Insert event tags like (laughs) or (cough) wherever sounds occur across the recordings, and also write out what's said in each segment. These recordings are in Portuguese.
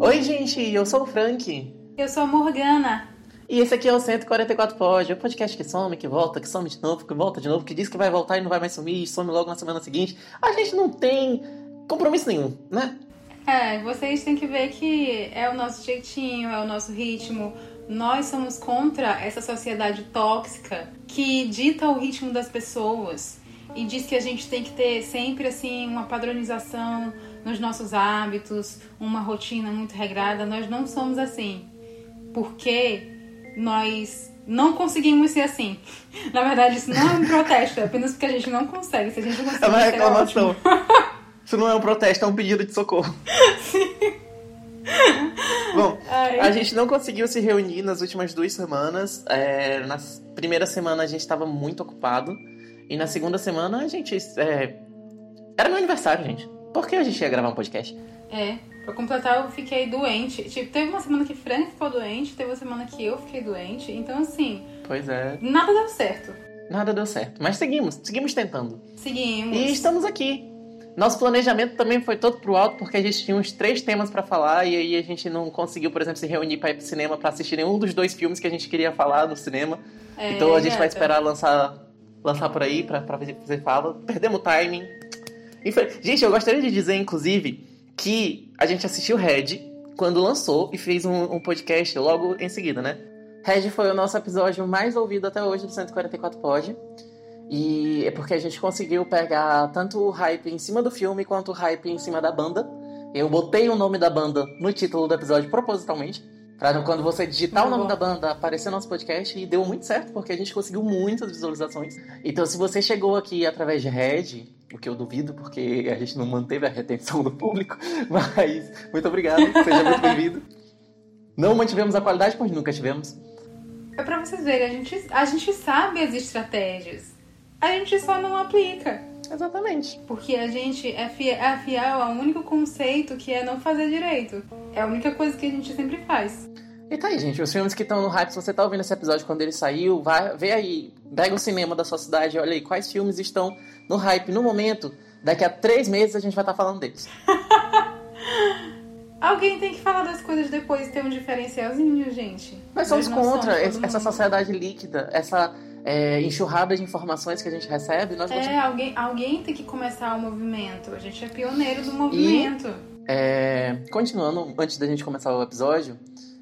Oi, gente, eu sou o Frank. Eu sou a Morgana. E esse aqui é o 144 Pod, é o podcast que some, que volta, que some de novo, que volta de novo, que diz que vai voltar e não vai mais sumir, e some logo na semana seguinte. A gente não tem compromisso nenhum, né? É, vocês têm que ver que é o nosso jeitinho, é o nosso ritmo. Nós somos contra essa sociedade tóxica que dita o ritmo das pessoas e diz que a gente tem que ter sempre assim uma padronização nos nossos hábitos, uma rotina muito regrada. Nós não somos assim. Porque nós não conseguimos ser assim. (laughs) Na verdade, isso não é um protesto, é apenas porque a gente não consegue. Se a gente consegue, É uma ser reclamação. (laughs) Isso não é um protesto, é um pedido de socorro. (laughs) Bom, Ai. a gente não conseguiu se reunir nas últimas duas semanas. É, na primeira semana a gente estava muito ocupado. E na segunda semana a gente. é, Era meu aniversário, gente. Por que a gente ia gravar um podcast? É, pra completar, eu fiquei doente. Tipo, teve uma semana que Frank ficou doente, teve uma semana que eu fiquei doente. Então, assim, Pois é, nada deu certo. nada deu certo. Mas seguimos, seguimos tentando. Seguimos. E estamos aqui. Nosso planejamento também foi todo pro alto, porque a gente tinha uns três temas pra falar, e aí a gente não conseguiu, por exemplo, se reunir pra ir pro cinema pra assistir nenhum dos dois filmes que a gente queria falar no cinema. É, então a gente vai gata. esperar lançar, lançar por aí pra, pra você fala. Perdemos o timing. Gente, eu gostaria de dizer, inclusive, que a gente assistiu Red quando lançou e fez um, um podcast logo em seguida, né? Red foi o nosso episódio mais ouvido até hoje do 144 Pod. E é porque a gente conseguiu pegar tanto o hype em cima do filme quanto o hype em cima da banda. Eu botei o nome da banda no título do episódio propositalmente. Pra quando você digitar o Muito nome bom. da banda aparecer no nosso podcast e deu muito certo, porque a gente conseguiu muitas visualizações. Então, se você chegou aqui através de Red, o que eu duvido, porque a gente não manteve a retenção do público, (laughs) mas muito obrigado, seja muito bem-vindo. Não mantivemos a qualidade, pois nunca tivemos. É pra vocês verem, a gente, a gente sabe as estratégias. A gente só não aplica. Exatamente. Porque a gente é fiel, é fiel ao único conceito que é não fazer direito. É a única coisa que a gente sempre faz. E tá aí, gente. Os filmes que estão no hype, se você tá ouvindo esse episódio quando ele saiu, vai, vê aí, pega o cinema da sua cidade e olha aí quais filmes estão no hype no momento. Daqui a três meses a gente vai estar falando deles. (laughs) Alguém tem que falar das coisas depois e ter um diferencialzinho, gente. Nós somos contra somos essa sociedade líquida, essa é, enxurrada de informações que a gente recebe. Nós vamos- É, alguém, alguém tem que começar o movimento. A gente é pioneiro do movimento. É, continuando, antes da gente começar o episódio,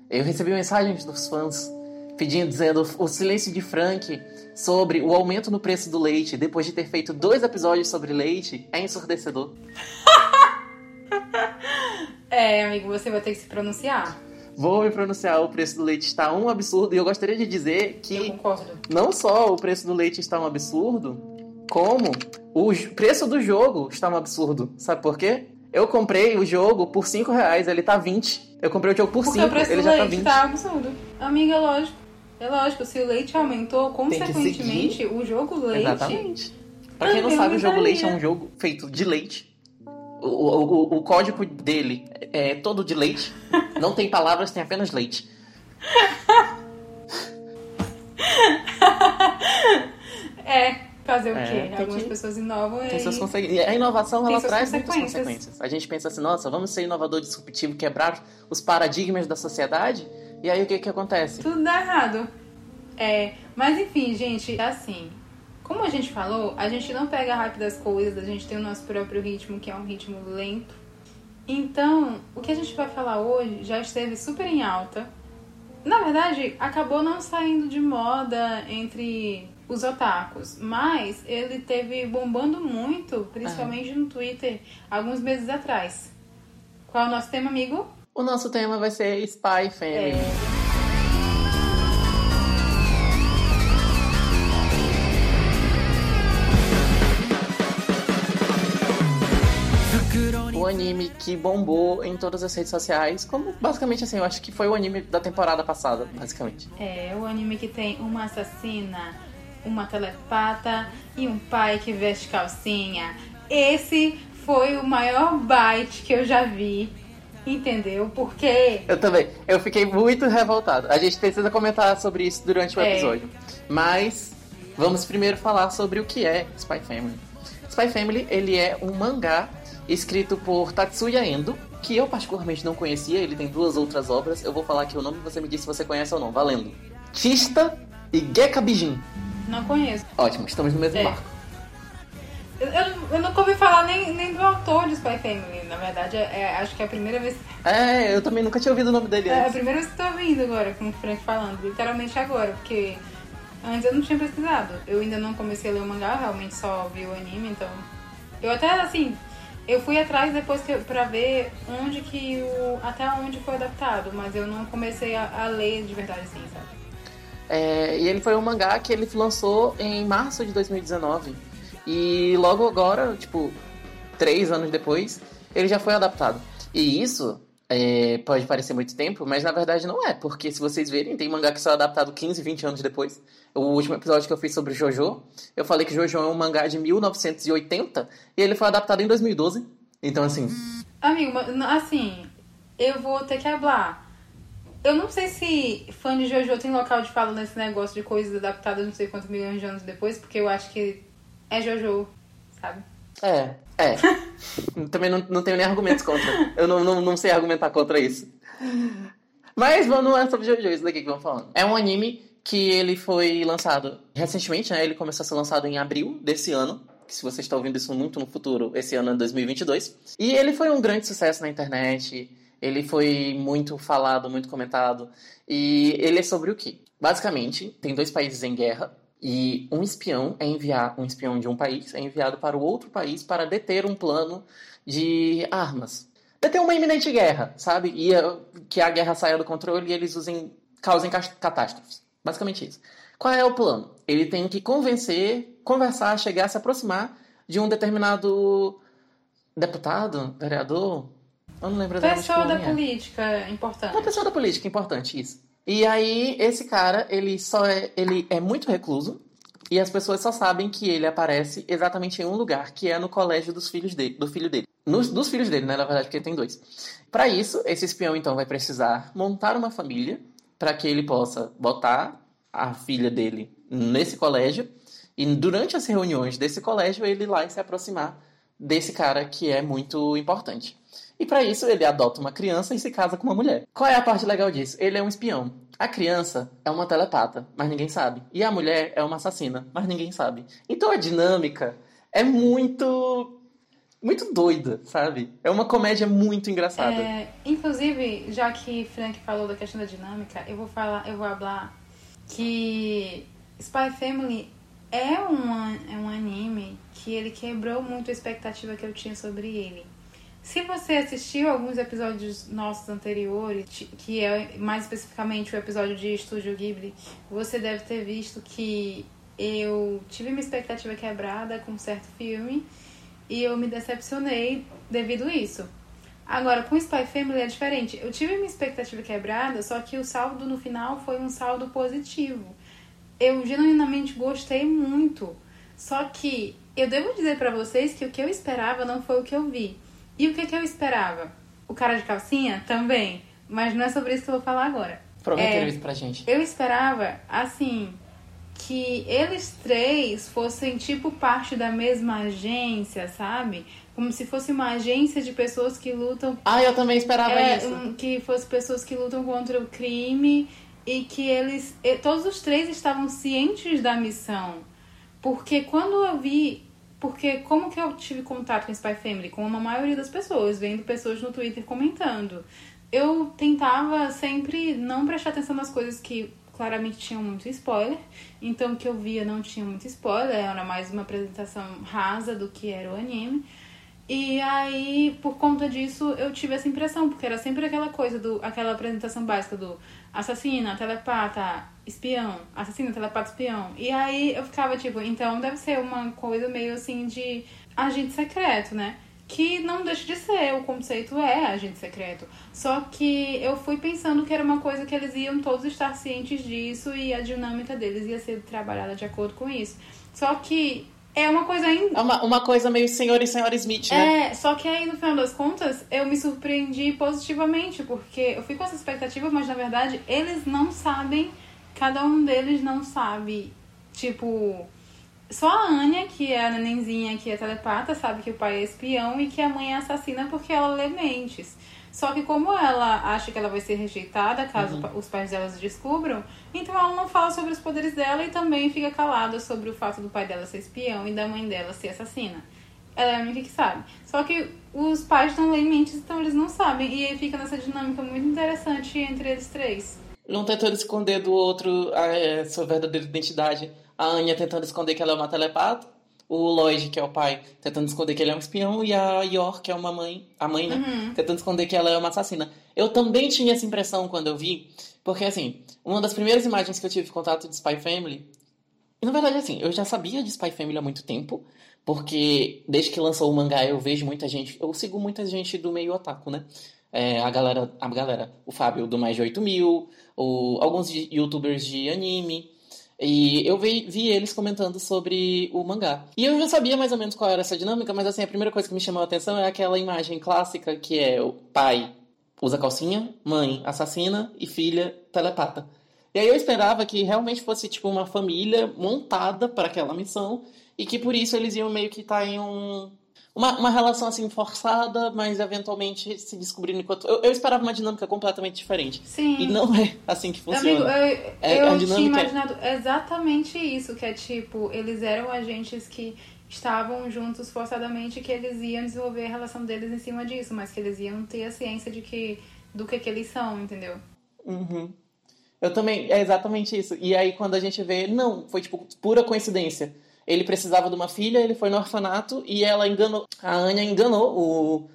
eu recebi mensagens dos fãs pedindo, dizendo o silêncio de Frank sobre o aumento no preço do leite depois de ter feito dois episódios sobre leite é ensurdecedor. (laughs) É, amigo, você vai ter que se pronunciar. Vou me pronunciar, o preço do leite está um absurdo e eu gostaria de dizer que não só o preço do leite está um absurdo, como o preço do jogo está um absurdo. Sabe por quê? Eu comprei o jogo por 5 reais, ele tá 20. Eu comprei o jogo por Porque 5, o preço ele já tá leite 20. tá absurdo. Amiga, é lógico. É lógico, se o leite aumentou, Tem que consequentemente, o jogo leite. Exatamente. Pra quem não sabe, o jogo leite é um jogo feito de leite. O, o, o- o código dele é todo de leite. (laughs) Não tem palavras, tem apenas leite. (laughs) É, fazer o É, quê? tem Algumas que- pessoas inovam Tem e. suas consegui- e A inovação Tem ela traz muitas consequências. consequências. A gente pensa assim, nossa, vamos ser inovador disruptivo, quebrar os paradigmas da sociedade. E aí o que que acontece? Tudo dá errado. É, mas enfim, gente, é assim. Como a gente falou, a gente não pega rápido as coisas, a gente tem o nosso próprio ritmo, que é um ritmo lento. Então, o que a gente vai falar hoje já esteve super em alta. Na verdade, acabou não saindo de moda entre os otakus, mas ele teve bombando muito, principalmente no Twitter, alguns meses atrás. Qual é o nosso tema, amigo? O nosso tema vai ser Spy Family. É. O anime que bombou em todas as redes sociais, como basicamente assim, eu acho que foi o anime da temporada passada, basicamente. É, o anime que tem uma assassina, uma telepata e um pai que veste calcinha. Esse foi o maior bite que eu já vi, entendeu? Porque Eu também. Eu fiquei muito revoltado. A gente precisa comentar sobre isso durante o É. episódio. Mas vamos primeiro falar sobre o que é Spy Family. Spy Family, ele é um mangá escrito por Tatsuya Endo, que eu particularmente não conhecia, ele tem duas outras obras. Eu vou falar aqui o nome e você me diz se você conhece ou não. Valendo. Chista e Geka Bijin. Não conheço. Ótimo, estamos no mesmo É. barco. Eu, eu, eu nunca ouvi falar nem, nem do autor de Spy Family. Na verdade, é, é- acho que é a primeira vez. É, eu também nunca tinha ouvido o nome dele É a antes. primeira vez que tô ouvindo agora, com o Frank falando. Literalmente agora, porque antes eu não tinha pesquisado. Eu ainda não comecei a ler o mangá, realmente só vi o anime, então. Eu até, assim, eu fui atrás depois que, pra ver onde que o. até onde foi adaptado, mas eu não comecei a, a ler de verdade assim, sabe? É, e ele foi um mangá que ele lançou em março de 2019. E logo agora, tipo, três anos depois, ele já foi adaptado. E isso é, pode parecer muito tempo, mas na verdade não é, porque se vocês verem, tem mangá que só é adaptado 15, 20 anos depois. O último episódio que eu fiz sobre Jojo, eu falei que Jojo é um mangá de 1980 e ele foi adaptado em 2012. Então, assim, Amigo, assim, eu vou ter que falar. Eu não sei se fã de Jojo tem local de fala nesse negócio de coisas adaptadas não sei quantos milhões de anos depois, porque eu acho que é Jojo, sabe? É, é. (laughs) Também não, não tenho nem argumentos contra. Eu não, não, não sei argumentar contra isso. Mas vamos, é sobre Jojo isso daqui que vamos falando. É um anime que ele foi lançado recentemente, né? Ele começou a ser lançado em abril desse ano. Que se você está ouvindo isso muito no futuro, esse ano é 2022. E ele foi um grande sucesso na internet. Ele foi muito falado, muito comentado. E ele é sobre o quê? Basicamente, tem dois países em guerra. E um espião é enviar um espião de um país é enviado para o outro país para deter um plano de armas. Deter uma iminente guerra, sabe? E eh, que a guerra saia do controle e eles usem causem catástrofes. Basicamente isso. Qual é o plano? Ele tem que convencer, conversar, chegar, se aproximar de um determinado deputado, vereador. Eu não lembro exatamente Pessoa da é. política importante. Uma pessoa da política, importante isso. E aí, esse cara, ele só é, ele é muito recluso e as pessoas só sabem que ele aparece exatamente em um lugar, que é no colégio dos filhos dele, do filho dele. Nos, dos filhos dele, né, na verdade, porque ele tem dois. Para isso, esse espião então vai precisar montar uma família para que ele possa botar a filha dele nesse colégio e durante as reuniões desse colégio ele ir lá e se aproximar desse cara que é muito importante. E para isso ele adota uma criança e se casa com uma mulher. Qual é a parte legal disso? Ele é um espião. A criança é uma telepata, mas ninguém sabe. E a mulher é uma assassina, mas ninguém sabe. Então a dinâmica é muito muito doida, sabe? É uma comédia muito engraçada. É, inclusive, já que Frank falou da questão da dinâmica, eu vou falar, eu vou falar que Spy Family é um, é um anime que ele quebrou muito a expectativa que eu tinha sobre ele. Se você assistiu alguns episódios nossos anteriores, que é mais especificamente o episódio de Estúdio Ghibli, você deve ter visto que eu tive uma expectativa quebrada com um certo filme e eu me decepcionei devido a isso. Agora, com Spy Family é diferente. Eu tive uma expectativa quebrada, só que o saldo no final foi um saldo positivo. Eu genuinamente gostei muito. Só que eu devo dizer pra vocês que o que eu esperava não foi o que eu vi. E o que, que eu esperava? O cara de calcinha? Também. Mas não é sobre isso que eu vou falar agora. Prometeram É, isso pra gente. eu esperava, assim, que eles três fossem tipo parte da mesma agência, sabe? Como se fosse uma agência de pessoas que lutam. Ah, eu também esperava É, isso. que fosse pessoas que lutam contra o crime e que eles. Todos os três estavam cientes da missão. Porque quando eu vi. Porque como que eu tive contato com Spy Family? Com a maioria das pessoas, vendo pessoas no Twitter comentando. Eu tentava sempre não prestar atenção nas coisas que claramente tinham muito spoiler. Então o que eu via não tinha muito spoiler, era mais uma apresentação rasa do que era o anime. E aí, por conta disso, eu tive essa impressão, porque era sempre aquela coisa do aquela apresentação básica do assassina, telepata, espião, assassina, telepata, espião. E aí eu ficava tipo, então deve ser uma coisa meio assim de agente secreto, né? Que não deixa de ser, o conceito é agente secreto. Só que eu fui pensando que era uma coisa que eles iam todos estar cientes disso e a dinâmica deles ia ser trabalhada de acordo com isso. Só que é uma coisa ainda É uma, uma coisa meio senhor e senhora Smith, né? é, só que aí no final das contas eu me surpreendi positivamente, porque eu fui com essa expectativa, mas na verdade eles não sabem, cada um deles não sabe, tipo, Só a Anya, que é a nenenzinha que é telepata, sabe que o pai é espião e que a mãe é assassina porque ela lê mentes. Só que como ela acha que ela vai ser rejeitada caso Uhum. os pais delas descubram, então ela não fala sobre os poderes dela e também fica calada sobre o fato do pai dela ser espião e da mãe dela ser assassina. Ela é a única que sabe. Só que os pais não leem mentes, então eles não sabem. E aí fica nessa dinâmica muito interessante entre eles três. Um tentando esconder do outro a é, sua verdadeira identidade. A Anya tentando esconder que ela é uma telepata. O Lloyd, que é o pai, tentando esconder que ele é um espião. E a Yor, que é uma mãe, a mãe, né? Uhum. Tentando esconder que ela é uma assassina. Eu também tinha essa impressão quando eu vi. Porque, assim, uma das primeiras imagens que eu tive contato de Spy Family. E na verdade, assim, eu já sabia de Spy Family há muito tempo. Porque desde que lançou o mangá eu vejo muita gente. Eu sigo muita gente do meio otaku, né? É, a galera, a galera, o Fábio do Mais de 8 mil, o, alguns youtubers de anime. E eu vi, vi eles comentando sobre o mangá. E eu já sabia mais ou menos qual era essa dinâmica, mas assim, a primeira coisa que me chamou a atenção é aquela imagem clássica que é o pai usa calcinha, mãe assassina e filha telepata. E aí eu esperava que realmente fosse tipo uma família montada para aquela missão e que por isso eles iam meio que estar em um uma, uma relação assim forçada, mas eventualmente se descobrindo enquanto eu, eu esperava uma dinâmica completamente diferente. Sim. E não é assim que funciona. Amigo, eu, É, eu a tinha é- imaginado exatamente isso, que é tipo, eles eram agentes que estavam juntos forçadamente que eles iam desenvolver a relação deles em cima disso, mas que eles iam ter a ciência de que do que, que eles são, entendeu? Uhum. Eu também, é exatamente isso. E aí quando a gente vê, não, foi tipo pura coincidência. Ele precisava de uma filha, ele foi no orfanato e ela enganou, a Anya enganou o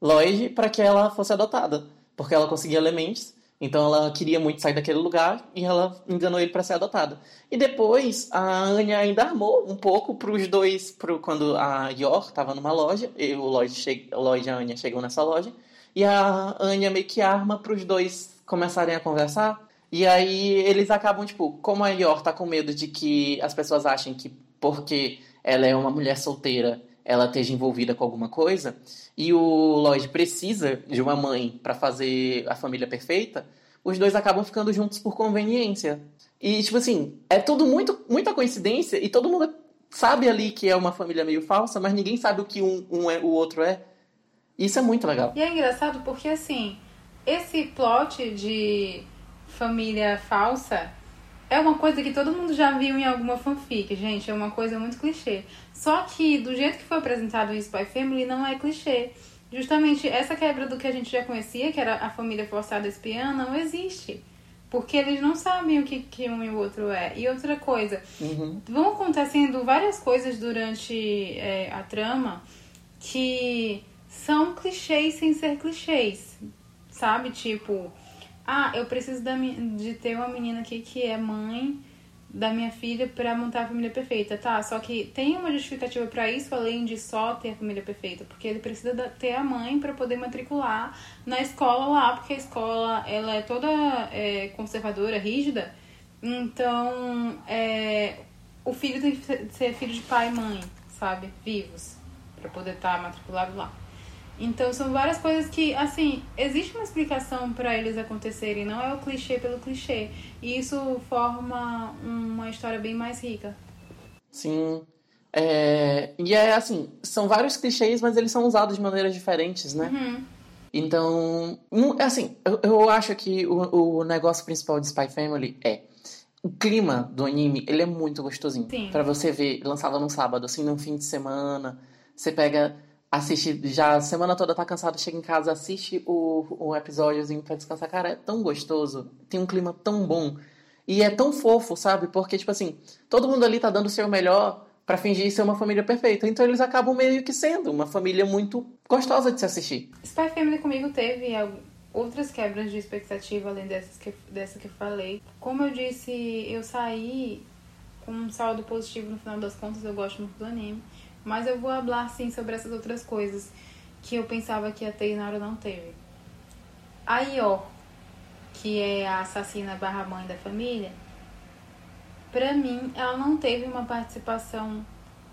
Lloyd para que ela fosse adotada, porque ela conseguia elementos. Então ela queria muito sair daquele lugar e ela enganou ele para ser adotada. E depois a Anya ainda armou um pouco para os dois, pro, quando a Yor estava numa loja, e o Lloyd, che, o Lloyd e a Anya chegam nessa loja, e a Anya meio que arma para os dois começarem a conversar. E aí eles acabam, tipo, como a Yor tá com medo de que as pessoas achem que porque ela é uma mulher solteira, ela esteja envolvida com alguma coisa, e o Lloyd precisa de uma mãe para fazer a família perfeita, os dois acabam ficando juntos por conveniência. E, tipo assim, é tudo muito, muita coincidência, e todo mundo sabe ali que é uma família meio falsa, mas ninguém sabe o que um, um é, o outro é. Isso é muito legal. E é engraçado porque, assim, esse plot de família falsa é uma coisa que todo mundo já viu em alguma fanfic, gente. É uma coisa muito clichê. Só que, do jeito que foi apresentado em Spy Family, não é clichê. Justamente essa quebra do que a gente já conhecia, que era a família forçada espiã, não existe. Porque eles não sabem o que, que um e o outro é. E outra coisa, Uhum. vão acontecendo várias coisas durante é, a trama que são clichês sem ser clichês, sabe? Tipo, ah, eu preciso da, de ter uma menina aqui que é mãe da minha filha pra montar a família perfeita, tá? Só que tem uma justificativa pra isso além de só ter a família perfeita, porque ele precisa ter a mãe pra poder matricular na escola lá, porque a escola ela é toda é, conservadora, rígida. Então, é, o filho tem que ser- filho de pai e mãe, sabe? Vivos, pra poder estar matriculado lá. Então, são várias coisas que, assim, existe uma explicação pra eles acontecerem, não é o clichê pelo clichê. E isso forma uma história bem mais rica. Sim. É, E é assim, são vários clichês, mas eles são usados de maneiras diferentes, né? Uhum. Então, assim, eu, eu acho que o, o negócio principal de Spy Family é o clima do anime, ele é muito gostosinho. Pra você ver, lançado num sábado, assim, num fim de semana, você pega, assiste, já a semana toda tá cansado, chega em casa, assiste o, o episódiozinho pra descansar. Cara, é tão gostoso, tem um clima tão bom. E é tão fofo, sabe? Porque, tipo assim, todo mundo ali tá dando o seu melhor pra fingir ser uma família perfeita. Então eles acabam meio que sendo uma família muito gostosa de se assistir. Spy Family comigo teve outras quebras de expectativa além dessas que, dessa que eu falei. Como eu disse, eu saí com um saldo positivo no final das contas, eu gosto muito do anime. Mas eu vou falar sim sobre essas outras coisas que eu pensava que ia ter e na hora não teve. A Io, que é a assassina barra mãe da família, pra mim ela não teve uma participação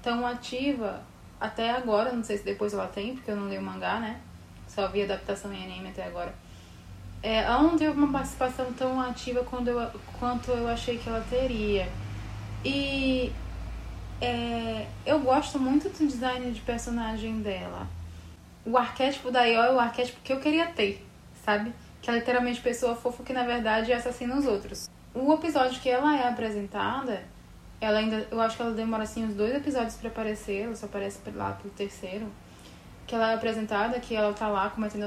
tão ativa até agora. Não sei se depois ela tem, porque eu não li o mangá, né? Só vi adaptação em anime até agora. É, ela não teve uma participação tão ativa quando eu, quanto eu achei que ela teria. E é, eu gosto muito do design de personagem dela. O arquétipo da Io é o arquétipo que eu queria ter, sabe? Que é literalmente pessoa fofa que na verdade assassina os outros. O episódio que ela é apresentada, ela ainda. Eu acho que ela demora assim uns dois episódios para aparecer, ela só aparece lá pro terceiro. Que ela é apresentada, que ela tá lá cometendo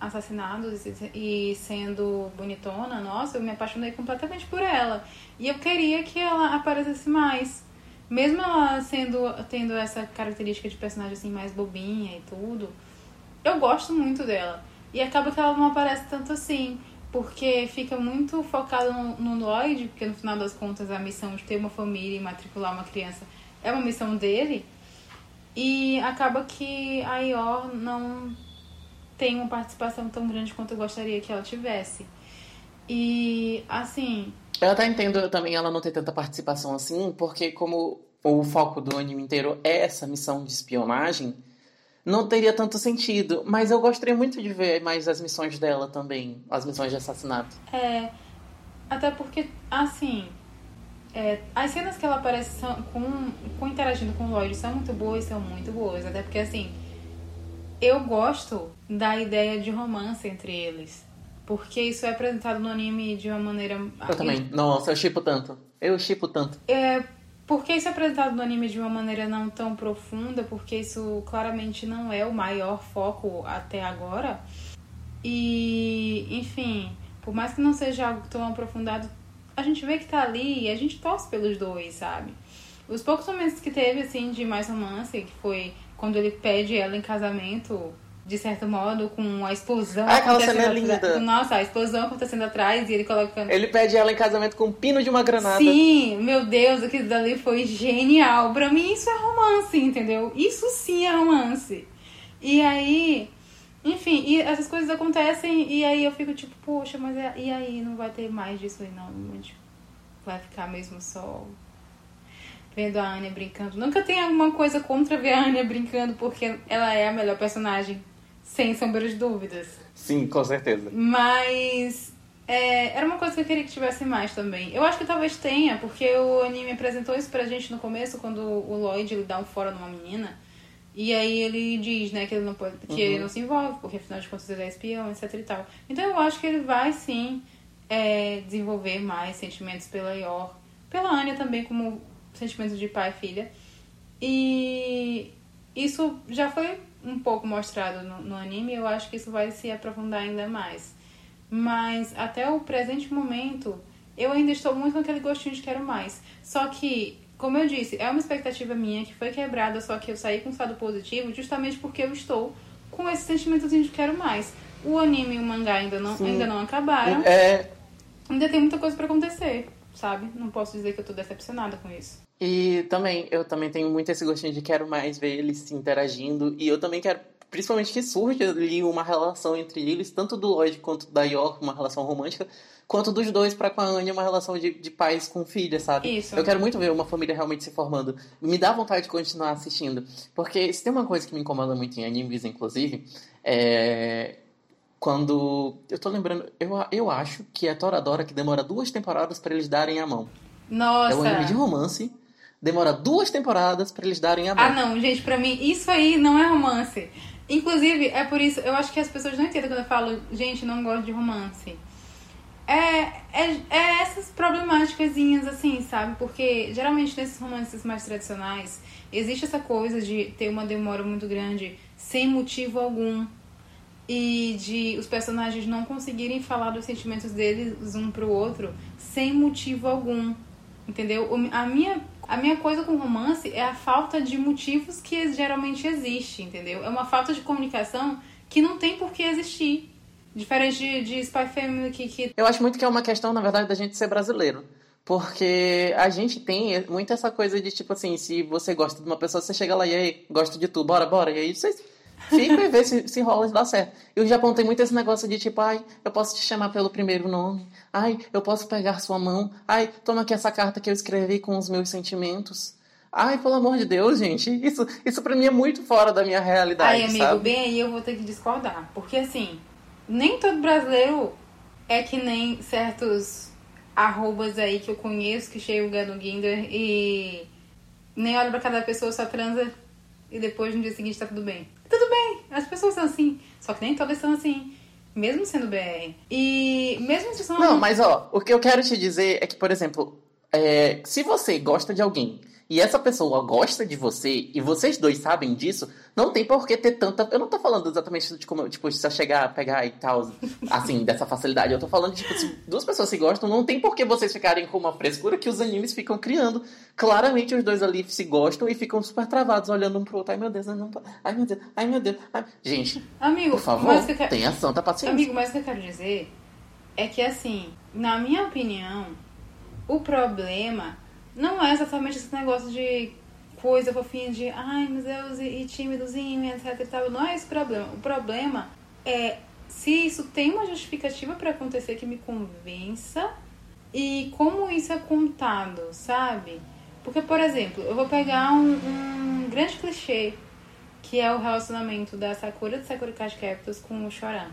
assassinatos e sendo bonitona. Nossa, eu me apaixonei completamente por ela. E eu queria que ela aparecesse mais. Mesmo ela sendo tendo essa característica de personagem assim mais bobinha e tudo, eu gosto muito dela. E acaba que ela não aparece tanto assim, porque fica muito focado no, no Lloyd, porque no final das contas a missão de ter uma família e matricular uma criança é uma missão dele. E acaba que a Ior não tem uma participação tão grande quanto eu gostaria que ela tivesse. E assim, eu até entendo também ela não ter tanta participação assim, porque como o foco do anime inteiro é essa missão de espionagem, não teria tanto sentido. Mas eu gostaria muito de ver mais as missões dela também, as missões de assassinato. É, até porque, assim, é, as cenas que ela aparece são, com, com interagindo com o Lloyd são muito boas, são muito boas. Até porque, assim, eu gosto da ideia de romance entre eles. Porque isso é apresentado no anime de uma maneira. Eu também. Nossa, eu chipo tanto. Eu chipo tanto. É. Porque isso é apresentado no anime de uma maneira não tão profunda, porque isso claramente não é o maior foco até agora. E, enfim, por mais que não seja algo tão aprofundado, a gente vê que tá ali e a gente torce pelos dois, sabe? Os poucos momentos que teve, assim, de mais romance, que foi quando ele pede ela em casamento de certo modo, com a explosão. Ah, aquela cena é linda. Nossa, a explosão acontecendo atrás e ele colocando. Ele pede ela em casamento com um pino de uma granada. Sim, meu Deus, aquilo dali foi genial. Pra mim, isso é romance, entendeu? Isso sim é romance. E aí. Enfim, e essas coisas acontecem e aí eu fico tipo, poxa, mas é, e aí? Não vai ter mais disso aí, não. Vai ficar mesmo só vendo a Anya brincando. Nunca tem alguma coisa contra ver a Anya brincando, porque ela é a melhor personagem sem sombra de dúvidas. Sim, com certeza. Mas é, era uma coisa que eu queria que tivesse mais também. Eu acho que talvez tenha, porque o anime apresentou isso pra gente no começo, quando o Lloyd ele dá um fora numa menina. E aí ele diz, né, que ele não pode, que uhum. ele não se envolve, porque afinal de contas ele é espião, etc e tal. Então eu acho que ele vai sim é, desenvolver mais sentimentos pela Yor, pela Anya também, como sentimentos de pai e filha. E isso já foi um pouco mostrado no, no anime, eu acho que isso vai se aprofundar ainda mais. Mas até o presente momento, eu ainda estou muito com aquele gostinho de quero mais. Só que, como eu disse, é uma expectativa minha que foi quebrada, só que eu saí com um estado positivo justamente porque eu estou com esse sentimentozinho de quero mais. O anime e o mangá ainda não, ainda não acabaram. É... Ainda tem muita coisa para acontecer, sabe? Não posso dizer que eu tô decepcionada com isso. E também, eu também tenho muito esse gostinho de quero mais ver eles se interagindo. E eu também quero, principalmente, que surja ali uma relação entre eles, tanto do Lloyd quanto da York, uma relação romântica, quanto dos dois para com a Anya, uma relação de, de pais com filha, sabe? Isso. Eu quero muito ver uma família realmente se formando. Me dá vontade de continuar assistindo. Porque se tem uma coisa que me incomoda muito em animes, inclusive, é quando. Eu tô lembrando. Eu, eu acho que é Toradora que demora duas temporadas para eles darem a mão. Nossa! É um anime de romance demora duas temporadas para eles darem a mão. Ah, não, gente, para mim isso aí não é romance. Inclusive, é por isso, eu acho que as pessoas não entendem quando eu falo, gente, não gosto de romance. É, é, é essas problemáticas assim, sabe? Porque geralmente nesses romances mais tradicionais existe essa coisa de ter uma demora muito grande sem motivo algum e de os personagens não conseguirem falar dos sentimentos deles um pro outro sem motivo algum. Entendeu? A minha a minha coisa com romance é a falta de motivos que geralmente existe, entendeu? É uma falta de comunicação que não tem por que existir. Diferente de, de Spy Family que, que. Eu acho muito que é uma questão, na verdade, da gente ser brasileiro. Porque a gente tem muito essa coisa de tipo assim, se você gosta de uma pessoa, você chega lá e aí, gosto de tu, bora, bora. E aí vocês Fica e vê se, se rola e dá certo. E o Japão tem muito esse negócio de tipo, ai, eu posso te chamar pelo primeiro nome. Ai, eu posso pegar sua mão. Ai, toma aqui essa carta que eu escrevi com os meus sentimentos. Ai, pelo amor de Deus, gente. Isso, isso pra mim é muito fora da minha realidade. Ai, amigo, sabe? bem aí eu vou ter que discordar. Porque assim, nem todo brasileiro é que nem certos arrobas aí que eu conheço que chegam no Ginder e nem olha pra cada pessoa, só transa e depois no dia seguinte tá tudo bem. Tudo bem, as pessoas são assim. Só que nem todas são assim. Mesmo sendo BR. E mesmo se são. Não, mas ó, o que eu quero te dizer é que, por exemplo, é, se você gosta de alguém e essa pessoa gosta de você, e vocês dois sabem disso, não tem por que ter tanta. Eu não tô falando exatamente de como, tipo, se chegar, pegar e tal, assim, dessa facilidade. Eu tô falando de, tipo, se duas pessoas se gostam, não tem por que vocês ficarem com uma frescura que os animes ficam criando. Claramente os dois ali se gostam e ficam super travados, olhando um pro outro. Ai meu Deus, não, ai meu Deus, ai meu Deus. Ai... Gente, Amigo, por favor, mas que eu quero- tenha santa paciência. Amigo, mas o que eu quero dizer é que, assim, na minha opinião, o problema não é exatamente esse negócio de coisa fofinha de ai, meu Deus, e, e tímidozinho, etc e tal. Não é esse problema. O problema é se isso tem uma justificativa pra acontecer que me convença e como isso é contado, sabe? Porque, por exemplo, eu vou pegar um, um grande clichê que é o relacionamento da Sakura de Sakura Card Captors com o Choran.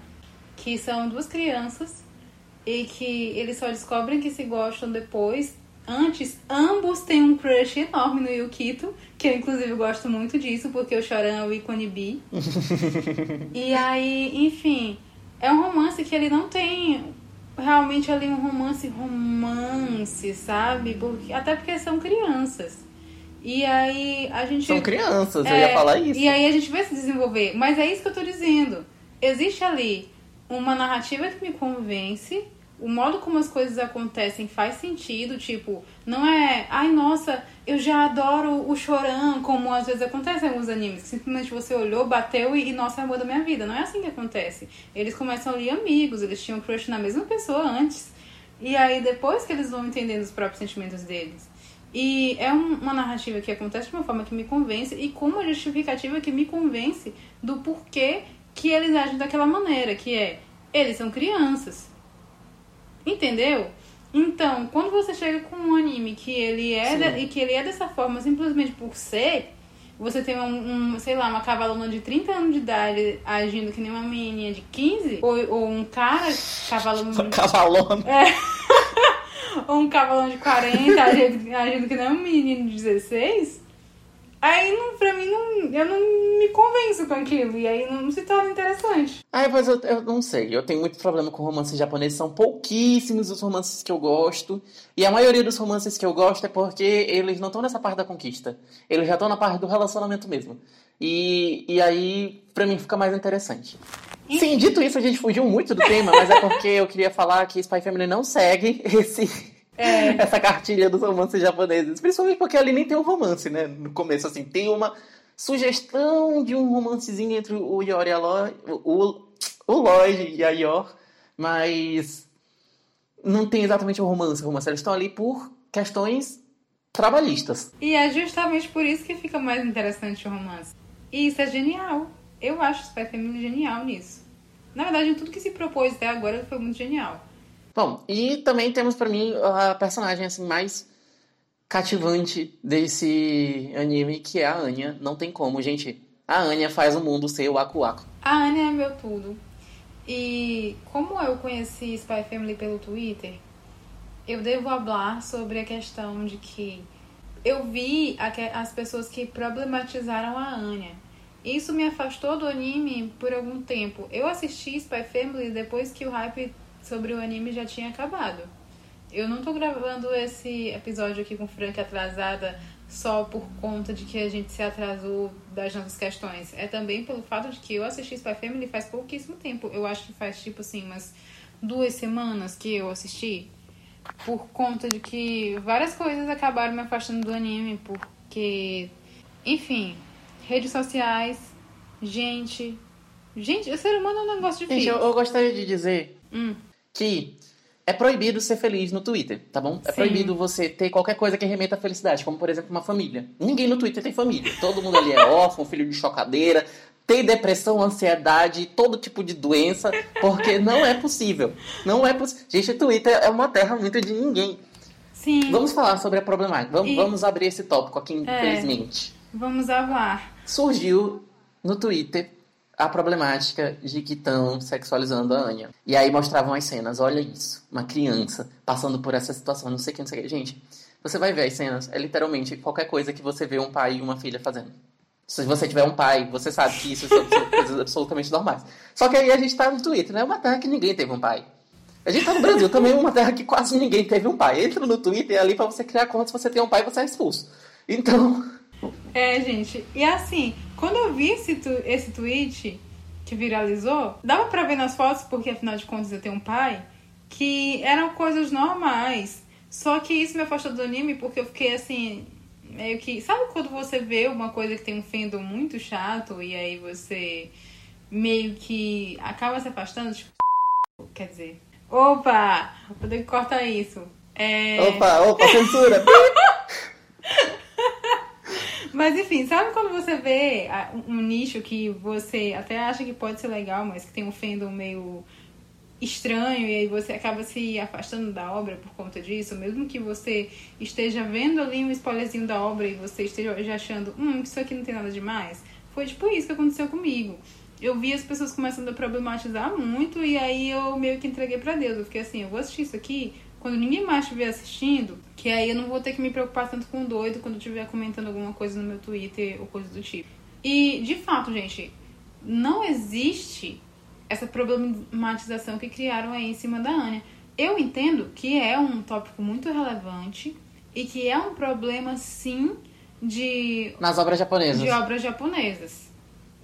Que são duas crianças e que eles só descobrem que se gostam depois. Antes, ambos têm um crush enorme no Yukito, que eu inclusive gosto muito disso, porque o Choran é o ícone bi. (laughs) e aí, enfim, é um romance que ele não tem realmente ali um romance romance, sabe? Porque, até porque são crianças. E aí a gente. São crianças, eu É, ia falar isso. E aí a gente vai se desenvolver. Mas é isso que eu tô dizendo. Existe ali uma narrativa que me convence, o modo como as coisas acontecem faz sentido, tipo, não é, ai nossa, eu já adoro o Choran, como às vezes acontece em alguns animes, que simplesmente você olhou, bateu e, e nossa, é amor da minha vida. Não é assim que acontece. Eles começam ali amigos, eles tinham crush na mesma pessoa antes. E aí depois que eles vão entendendo os próprios sentimentos deles. E é um- uma narrativa que acontece de uma forma que me convence e com uma justificativa que me convence do porquê que eles agem daquela maneira, que é, eles são crianças. Entendeu? Então, quando você chega com um anime que ele é de- e que ele é dessa forma simplesmente por ser, você tem um, um, sei lá, uma cavalona de 30 anos de idade agindo que nem uma menininha de 15, ou, ou um cara cavalona Cavalona. ou (laughs) um cavalão de 40 agindo, agindo que nem um menino de 16, aí não, pra mim não, eu não me convenço com aquilo. E aí não se torna interessante. Ai, mas eu, eu não sei. Eu tenho muito problema com romances japoneses. São pouquíssimos os romances que eu gosto. E a maioria dos romances que eu gosto é porque eles não estão nessa parte da conquista. Eles já estão na parte do relacionamento mesmo. E, e aí, pra mim, fica mais interessante. Sim, dito isso, a gente fugiu muito do tema, mas é porque eu queria falar que Spy Family não segue esse, (laughs) essa cartilha dos romances japoneses. Principalmente porque ali nem tem um romance, né? No começo, assim, tem uma sugestão de um romancezinho entre o Yori e a Lloyd, o, o Lloyd e a Yor, mas não tem exatamente um romance, romance. Eles estão ali por questões trabalhistas. E é justamente por isso que fica mais interessante o romance. E isso é genial. Eu acho o Spy Family genial nisso. Na verdade, em tudo que se propôs até agora foi muito genial. Bom, e também temos pra mim a personagem assim mais cativante desse anime, que é a Anya. Não tem como, gente. A Anya faz o mundo ser o Aku Aku. A Anya é meu tudo. E como eu conheci Spy Family pelo Twitter, eu devo falar sobre a questão de que eu vi as pessoas que problematizaram a Anya. Isso me afastou do anime por algum tempo. Eu assisti Spy Family depois que o hype sobre o anime já tinha acabado. Eu não tô gravando esse episódio aqui com Frank atrasada só por conta de que a gente se atrasou das nossas questões. É também pelo fato de que eu assisti Spy Family faz pouquíssimo tempo. Eu acho que faz tipo assim umas duas semanas que eu assisti. Por conta de que várias coisas acabaram me afastando do anime. Porque, enfim, redes sociais, gente. Gente, o ser humano é um negócio Gente, difícil. eu, eu gostaria de dizer Hum. Que é proibido ser feliz no Twitter, tá bom? É Sim. proibido você ter qualquer coisa que remeta à felicidade, como por exemplo uma família. Ninguém no Twitter tem família. Todo mundo ali é (laughs) órfão, filho de chocadeira, tem depressão, ansiedade, todo tipo de doença, porque não é possível. Não é possível. Gente, o Twitter é uma terra muito de ninguém. Sim, Vamos falar sobre a problemática. Vamos, E- vamos abrir esse tópico aqui, É. infelizmente. vamos falar. surgiu no Twitter a problemática de que estão sexualizando a Anya. E aí mostravam as cenas, olha isso, uma criança passando por essa situação, não sei o que, não sei o que. Gente, você vai ver as cenas, é literalmente qualquer coisa que você vê um pai e uma filha fazendo. Se você tiver um pai, você sabe que isso são (laughs) coisas absolutamente normais. Só que aí a gente tá no Twitter, né? É uma terra que ninguém teve um pai. A gente tá no Brasil também, é uma terra que quase ninguém teve um pai. Entra no Twitter ali para você criar conta, se você tem um pai, você é expulso. Então. É, gente. E assim, quando eu vi esse, tu esse tweet que viralizou, dava pra ver nas fotos, porque afinal de contas eu tenho um pai, que eram coisas normais. Só que isso me afastou do anime porque eu fiquei assim, meio que. Sabe quando você vê uma coisa que tem um fandom muito chato e aí você meio que acaba se afastando? Tipo, quer dizer. Opa! Vou ter que cortar isso. É... Opa, opa, censura! (laughs) Mas enfim, sabe quando você vê um nicho que você até acha que pode ser legal, mas que tem um fandom meio estranho e aí você acaba se afastando da obra por conta disso, mesmo que você esteja vendo ali um spoilerzinho da obra e você esteja achando, hum, isso aqui não tem nada demais. Foi tipo isso que aconteceu comigo. Eu vi as pessoas começando a problematizar muito e aí eu meio que entreguei para Deus. Eu fiquei assim, eu vou assistir isso aqui quando ninguém mais estiver assistindo, que aí eu não vou ter que me preocupar tanto com o doido quando estiver comentando alguma coisa no meu Twitter ou coisa do tipo. E, de fato, gente, não existe essa problematização que criaram aí em cima da Anya. Eu entendo que é um tópico muito relevante e que é um problema, sim, de. Nas obras japonesas. De obras japonesas.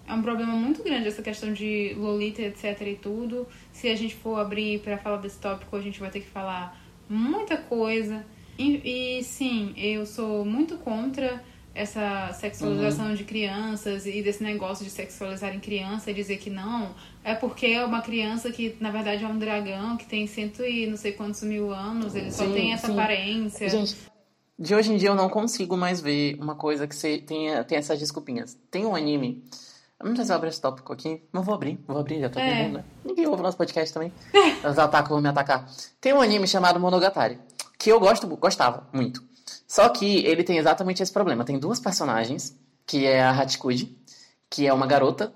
É um problema muito grande essa questão de Lolita, etc e tudo. Se a gente for abrir para falar desse tópico, a gente vai ter que falar muita coisa. E, e sim, eu sou muito contra essa sexualização uhum. de crianças e desse negócio de sexualizar em criança e dizer que não, é porque é uma criança que na verdade é um dragão que tem cento e não sei quantos mil anos, ele sim, só tem essa sim. aparência. Gente, de hoje em dia eu não consigo mais ver uma coisa que você tenha, tenha essas desculpinhas. Tem um anime. Não sei se eu esse tópico aqui. Não vou abrir, vou abrir, já tô é. Vendo, né? Ninguém ouve nosso podcast também. (laughs) Os atacam vão me atacar. Tem um anime chamado Monogatari, que eu gosto, gostava muito. Só que ele tem exatamente esse problema. Tem duas personagens, que é a Hachikuji, que é uma garota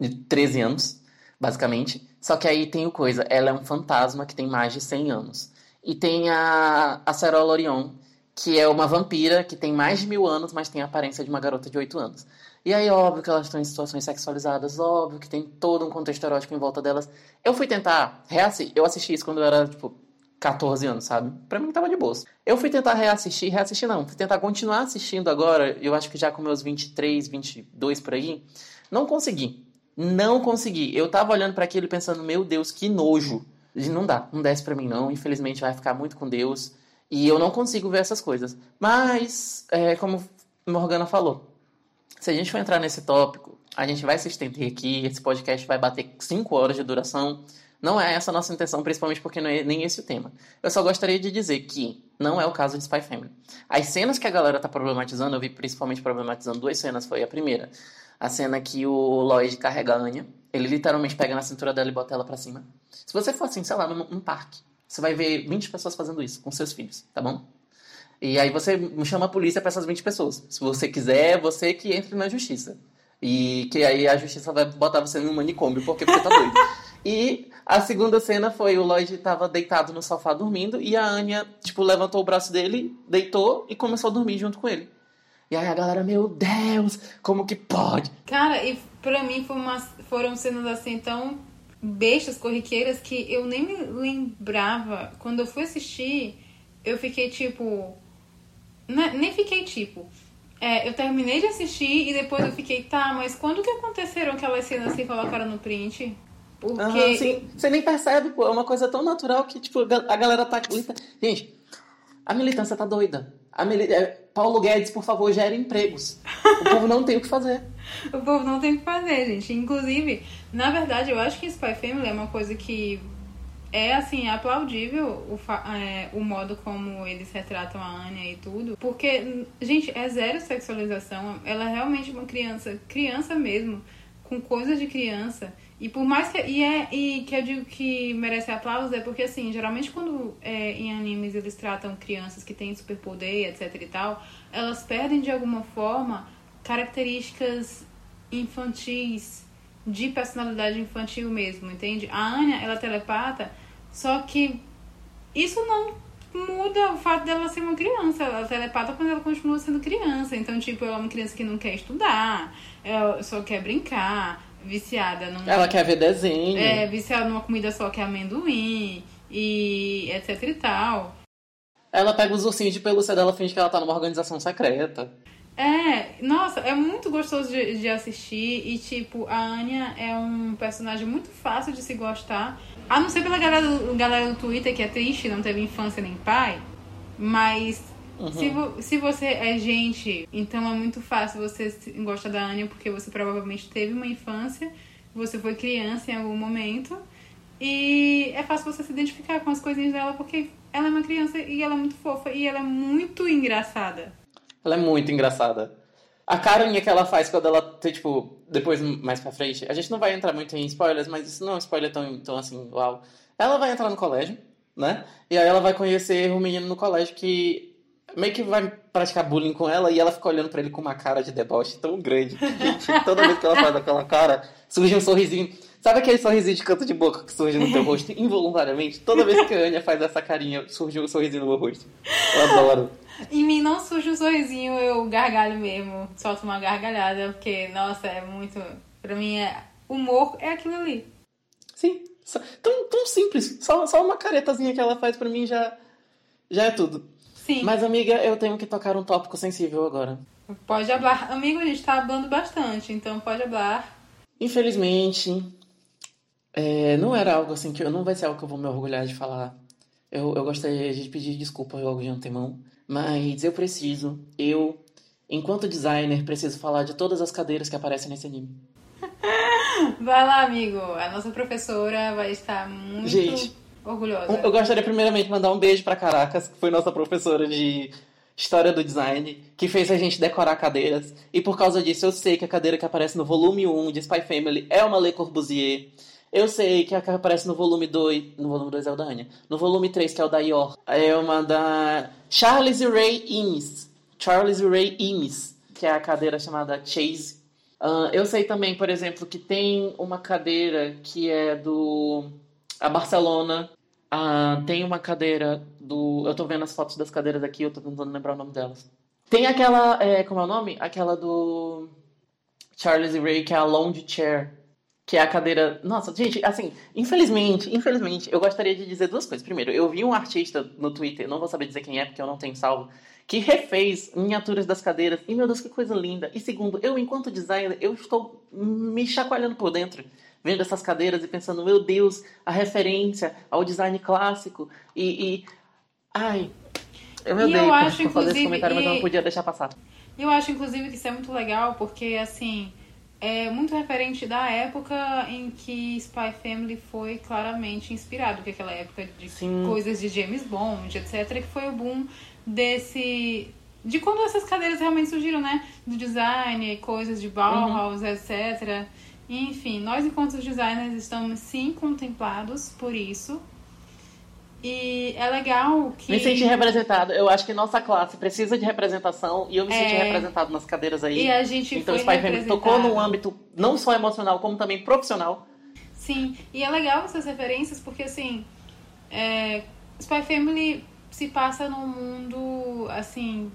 de 13 anos, basicamente. Só que aí tem o coisa, ela é um fantasma que tem mais de 100 anos. E tem a, a Sarah Lorion, que é uma vampira que tem mais de mil anos, mas tem a aparência de uma garota de 8 anos. E aí, óbvio que elas estão em situações sexualizadas, óbvio que tem todo um contexto erótico em volta delas. Eu fui tentar reassistir, eu assisti isso quando eu era, tipo, 14 anos, sabe? Pra mim tava de boa. Eu fui tentar reassistir, reassistir não, fui tentar continuar assistindo agora, eu acho que já com meus 23, 22 por aí. Não consegui. Não consegui. Eu tava olhando para aquilo pensando, meu Deus, que nojo. Não dá, não desce pra mim não, infelizmente vai ficar muito com Deus. E eu não consigo ver essas coisas. Mas, é, como Morgana falou, se a gente for entrar nesse tópico, a gente vai se estender aqui, esse podcast vai bater 5 horas de duração. Não é essa a nossa intenção, principalmente porque não é nem esse o tema. Eu só gostaria de dizer que não é o caso de Spy Family. As cenas que a galera tá problematizando, eu vi principalmente problematizando duas cenas. Foi a primeira, a cena que o Lloyd carrega a Anya. Ele literalmente pega na cintura dela e bota ela pra cima. Se você for assim, sei lá, num, num parque, você vai ver 20 pessoas fazendo isso com seus filhos, tá bom? E aí você chama a polícia para essas 20 pessoas. Se você quiser, você que entre na justiça. E que aí a justiça vai botar você no manicômio porque você tá doido. (laughs) E a segunda cena foi o Lloyd tava deitado no sofá dormindo e a Anya, tipo, levantou o braço dele, deitou e começou a dormir junto com ele. E aí a galera, meu Deus, como que pode? Cara, e pra mim uma, foram cenas assim tão bestas, corriqueiras, que eu nem me lembrava. Quando eu fui assistir, eu fiquei tipo. Né, nem fiquei tipo. É, eu terminei de assistir e depois eu fiquei, tá, mas quando que aconteceram aquelas cenas que colocaram no print? Porque. Uhum, sim. Você nem percebe, pô. É uma coisa tão natural que, tipo, a galera tá. Gente, a militância tá doida. A mili... É, Paulo Guedes, por favor, gere empregos. O povo não tem o que fazer. (laughs) o povo não tem o que fazer, gente. Inclusive, na verdade, eu acho que Spy Family é uma coisa que é assim aplaudível o, é, o modo como eles retratam a Anya e tudo porque gente é zero sexualização ela é realmente uma criança criança mesmo com coisas de criança e por mais que. E, é, e que eu digo que merece aplausos é porque, assim, geralmente quando é, em animes eles tratam crianças que têm superpoder, etc e tal, elas perdem de alguma forma características infantis, de personalidade infantil mesmo, entende? A Anya, ela é telepata, só que isso não muda o fato dela ser uma criança. Ela é telepata quando ela continua sendo criança. Então, tipo, ela é uma criança que não quer estudar, ela só quer brincar, viciada num. Ela quer ver desenho. É, viciada numa comida só que é amendoim e etc e tal. Ela pega os ursinhos de pelúcia dela finge que ela tá numa organização secreta. É, nossa, é muito gostoso de, de assistir e, tipo, a Anya é um personagem muito fácil de se gostar. A não ser pela galera, galera do Twitter que é triste, não teve infância nem pai, mas Uhum. se, vo- se você é gente, então é muito fácil você gostar da Anya porque você provavelmente teve uma infância, você foi criança em algum momento e é fácil você se identificar com as coisinhas dela porque ela é uma criança e ela é muito fofa e ela é muito engraçada. Ela é muito engraçada. A carinha que ela faz quando ela, tem, tipo, depois mais pra frente, a gente não vai entrar muito em spoilers, mas isso não é um spoiler tão, tão assim, uau. Ela vai entrar no colégio, né? E aí ela vai conhecer um menino no colégio que meio que vai praticar bullying com ela e ela fica olhando pra ele com uma cara de deboche tão grande. Toda vez que ela faz aquela cara, surge um sorrisinho. Sabe aquele sorrisinho de canto de boca que surge no teu rosto involuntariamente? Toda vez que a Anya faz essa carinha, surge um sorrisinho no meu rosto. Eu adoro. Em mim não surge um sorrisinho, eu gargalho mesmo. Solto uma gargalhada, porque, nossa, é muito. Pra mim, é. Humor é aquilo ali. Sim, tão, tão simples. Só, só uma caretazinha que ela faz pra mim já, já é tudo. Sim. Mas, amiga, eu tenho que tocar um tópico sensível agora. Pode hablar. Amigo, a gente tá hablando bastante, então pode hablar. Infelizmente, é, não era algo assim que eu não vai ser algo que eu vou me orgulhar de falar. Eu, eu gostaria de pedir desculpa logo de antemão, mas eu preciso, eu, enquanto designer, preciso falar de todas as cadeiras que aparecem nesse anime. (laughs) Vai lá, amigo. A nossa professora vai estar muito Gente, orgulhosa. Eu gostaria primeiramente de mandar um beijo pra Caracas, que foi nossa professora de História do Design, que fez a gente decorar cadeiras. E por causa disso, eu sei que a cadeira que aparece no volume 1 de Spy Family é uma Le Corbusier. Eu sei que a aparece no volume 2. No volume 2 é o da Anya. No volume 3, que é o da Yor, é uma da Charles Ray Eames. Charles Ray Eames, que é a cadeira chamada Chase. Ah, eu sei também, por exemplo, que tem uma cadeira que é do. A Barcelona. Ah, tem uma cadeira do. Eu tô vendo as fotos das cadeiras aqui, eu tô tentando lembrar o nome delas. Tem aquela. é, como é o nome? Aquela do. Charles Ray, que é a Lounge Chair. Que é a cadeira. Nossa, gente, assim, infelizmente, infelizmente, eu gostaria de dizer duas coisas. Primeiro, eu vi um artista no Twitter, não vou saber dizer quem é, porque eu não tenho salvo, que refez miniaturas das cadeiras. E, meu Deus, que coisa linda. E segundo, eu, enquanto designer, eu estou me chacoalhando por dentro, vendo essas cadeiras e pensando, meu Deus, a referência ao design clássico. E. e... Ai. Eu me E eu odeio acho, por fazer esse inclusive, comentário, mas eu não e- podia deixar passar. E eu acho, inclusive, que isso é muito legal, porque, assim, é muito referente da época em que Spy Family foi claramente inspirado, que é aquela época de Sim. coisas de James Bond, etc., que foi o boom desse... De quando essas cadeiras realmente surgiram, né? Do design, coisas de Bauhaus, etc. Enfim, nós, enquanto designers, estamos sim contemplados por isso. E é legal que... Me senti representado. Eu acho que nossa classe precisa de representação e eu me senti É. representado nas cadeiras aí. E a gente então, foi Spy Family tocou representado. num âmbito não só emocional, como também profissional. Sim, e é legal essas referências porque assim, é, Spy Family se passa num mundo assim,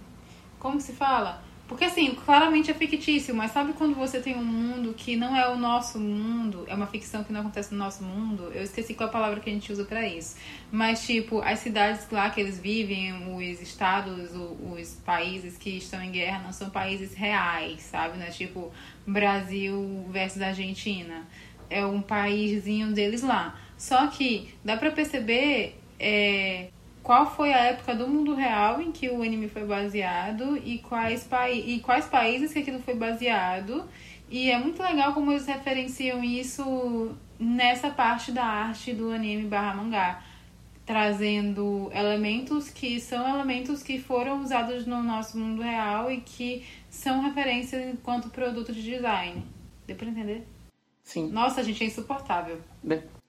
como se fala? Porque assim, claramente é fictício, mas sabe quando você tem um mundo que não é o nosso mundo, é uma ficção que não acontece no nosso mundo? Eu esqueci qual é a palavra que a gente usa pra isso. Mas tipo, as cidades lá que eles vivem, os estados, os países que estão em guerra não são países reais, sabe? Não é tipo Brasil versus Argentina é um paíszinho deles lá. Só que dá pra perceber é, qual foi a época do mundo real em que o anime foi baseado e quais, pai, e quais países que aquilo foi baseado. E é muito legal como eles referenciam isso nessa parte da arte do anime barra mangá. Trazendo elementos que são elementos que foram usados no nosso mundo real e que são referências enquanto produto de design. Deu pra entender? Sim. Nossa, gente, é insuportável.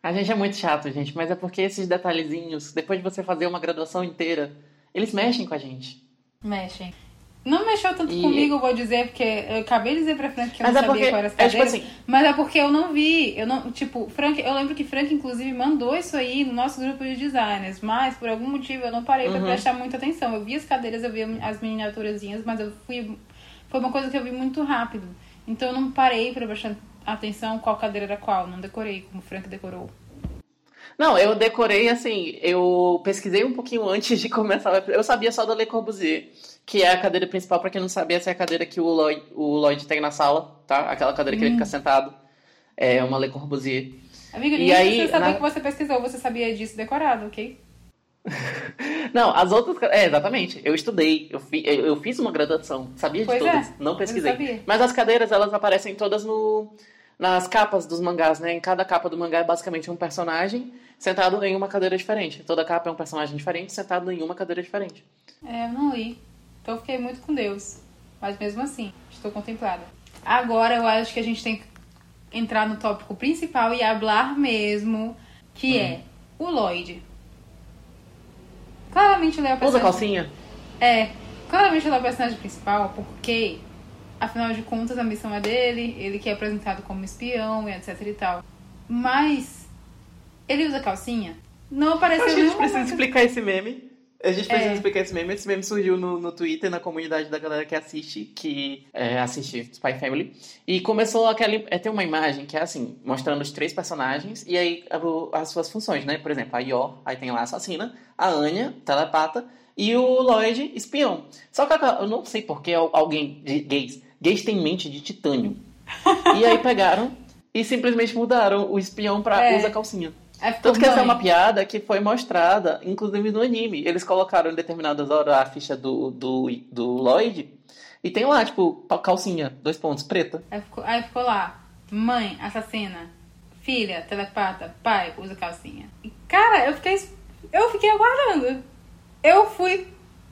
A gente é muito chato, gente, mas é porque esses detalhezinhos, depois de você fazer uma graduação inteira, eles mexem com a gente. Mexem. Não mexeu tanto E- comigo, vou dizer, porque eu acabei de dizer pra Frank que eu Mas não é sabia porque- qual era as é tipo cadeiras. assim- Mas é porque eu não vi. Eu não, tipo, Frank, eu lembro que Frank, inclusive, mandou isso aí no nosso grupo de designers, mas por algum motivo eu não parei pra Uhum. prestar muita atenção. Eu vi as cadeiras, eu vi as miniaturazinhas, mas eu fui. Foi uma coisa que eu vi muito rápido. Então eu não parei pra prestar atenção qual cadeira era qual. Não decorei como o Frank decorou. Não, eu decorei assim, eu pesquisei um pouquinho antes de (laughs) começar. Eu sabia só da Le Corbusier, que é a cadeira principal, pra quem não sabia, essa é a cadeira que o Lloyd, o Lloyd tem na sala, tá? Aquela cadeira que ele fica sentado. É uma Le Corbusier. Amigo, E aí, você sabia na- que você pesquisou, você sabia disso decorado, ok? (laughs) Não, as outras. É, exatamente. Eu estudei, eu, fi- eu, fiz uma graduação, sabia de Pois todas, é, não pesquisei. sabia. Mas as cadeiras, elas aparecem todas no, nas capas dos mangás, né? Em cada capa do mangá é basicamente um personagem sentado em uma cadeira diferente. Toda capa é um personagem diferente sentado em uma cadeira diferente. É, eu não li. Então eu fiquei muito com Deus. Mas mesmo assim, estou contemplada. Agora eu acho que a gente tem que entrar no tópico principal e hablar mesmo, que Hum. é o Lloyd. Claramente ele é o Usa personagem. calcinha? É, claramente ele é o personagem principal, porque, afinal de contas, a missão é dele, ele que é apresentado como espião e etc e tal. Mas, ele usa calcinha? Não apareceu que a gente nenhum precisa momento- explicar esse meme. A gente precisa É. explicar esse meme. Esse meme surgiu no, no Twitter, na comunidade da galera que assiste, que é, assiste Spy Family. E começou aquela. É, tem uma imagem que é assim, mostrando os três personagens e aí as suas funções, né? Por exemplo, a Yor, aí tem lá a assassina, a Anya, telepata, e o Lloyd, espião. Só que eu não sei por que alguém de gays. Gays têm mente de titânio. (laughs) E aí pegaram e simplesmente mudaram o espião pra É. usa calcinha. Ficou Tanto que essa é uma piada que foi mostrada, inclusive no anime. Eles colocaram em determinadas horas a ficha do, do, do Lloyd e tem lá, tipo, calcinha, dois pontos, preta. Aí ficou, aí ficou lá, mãe, assassina, filha, telepata, pai, usa calcinha. E, cara, eu fiquei, eu fiquei aguardando. Eu fui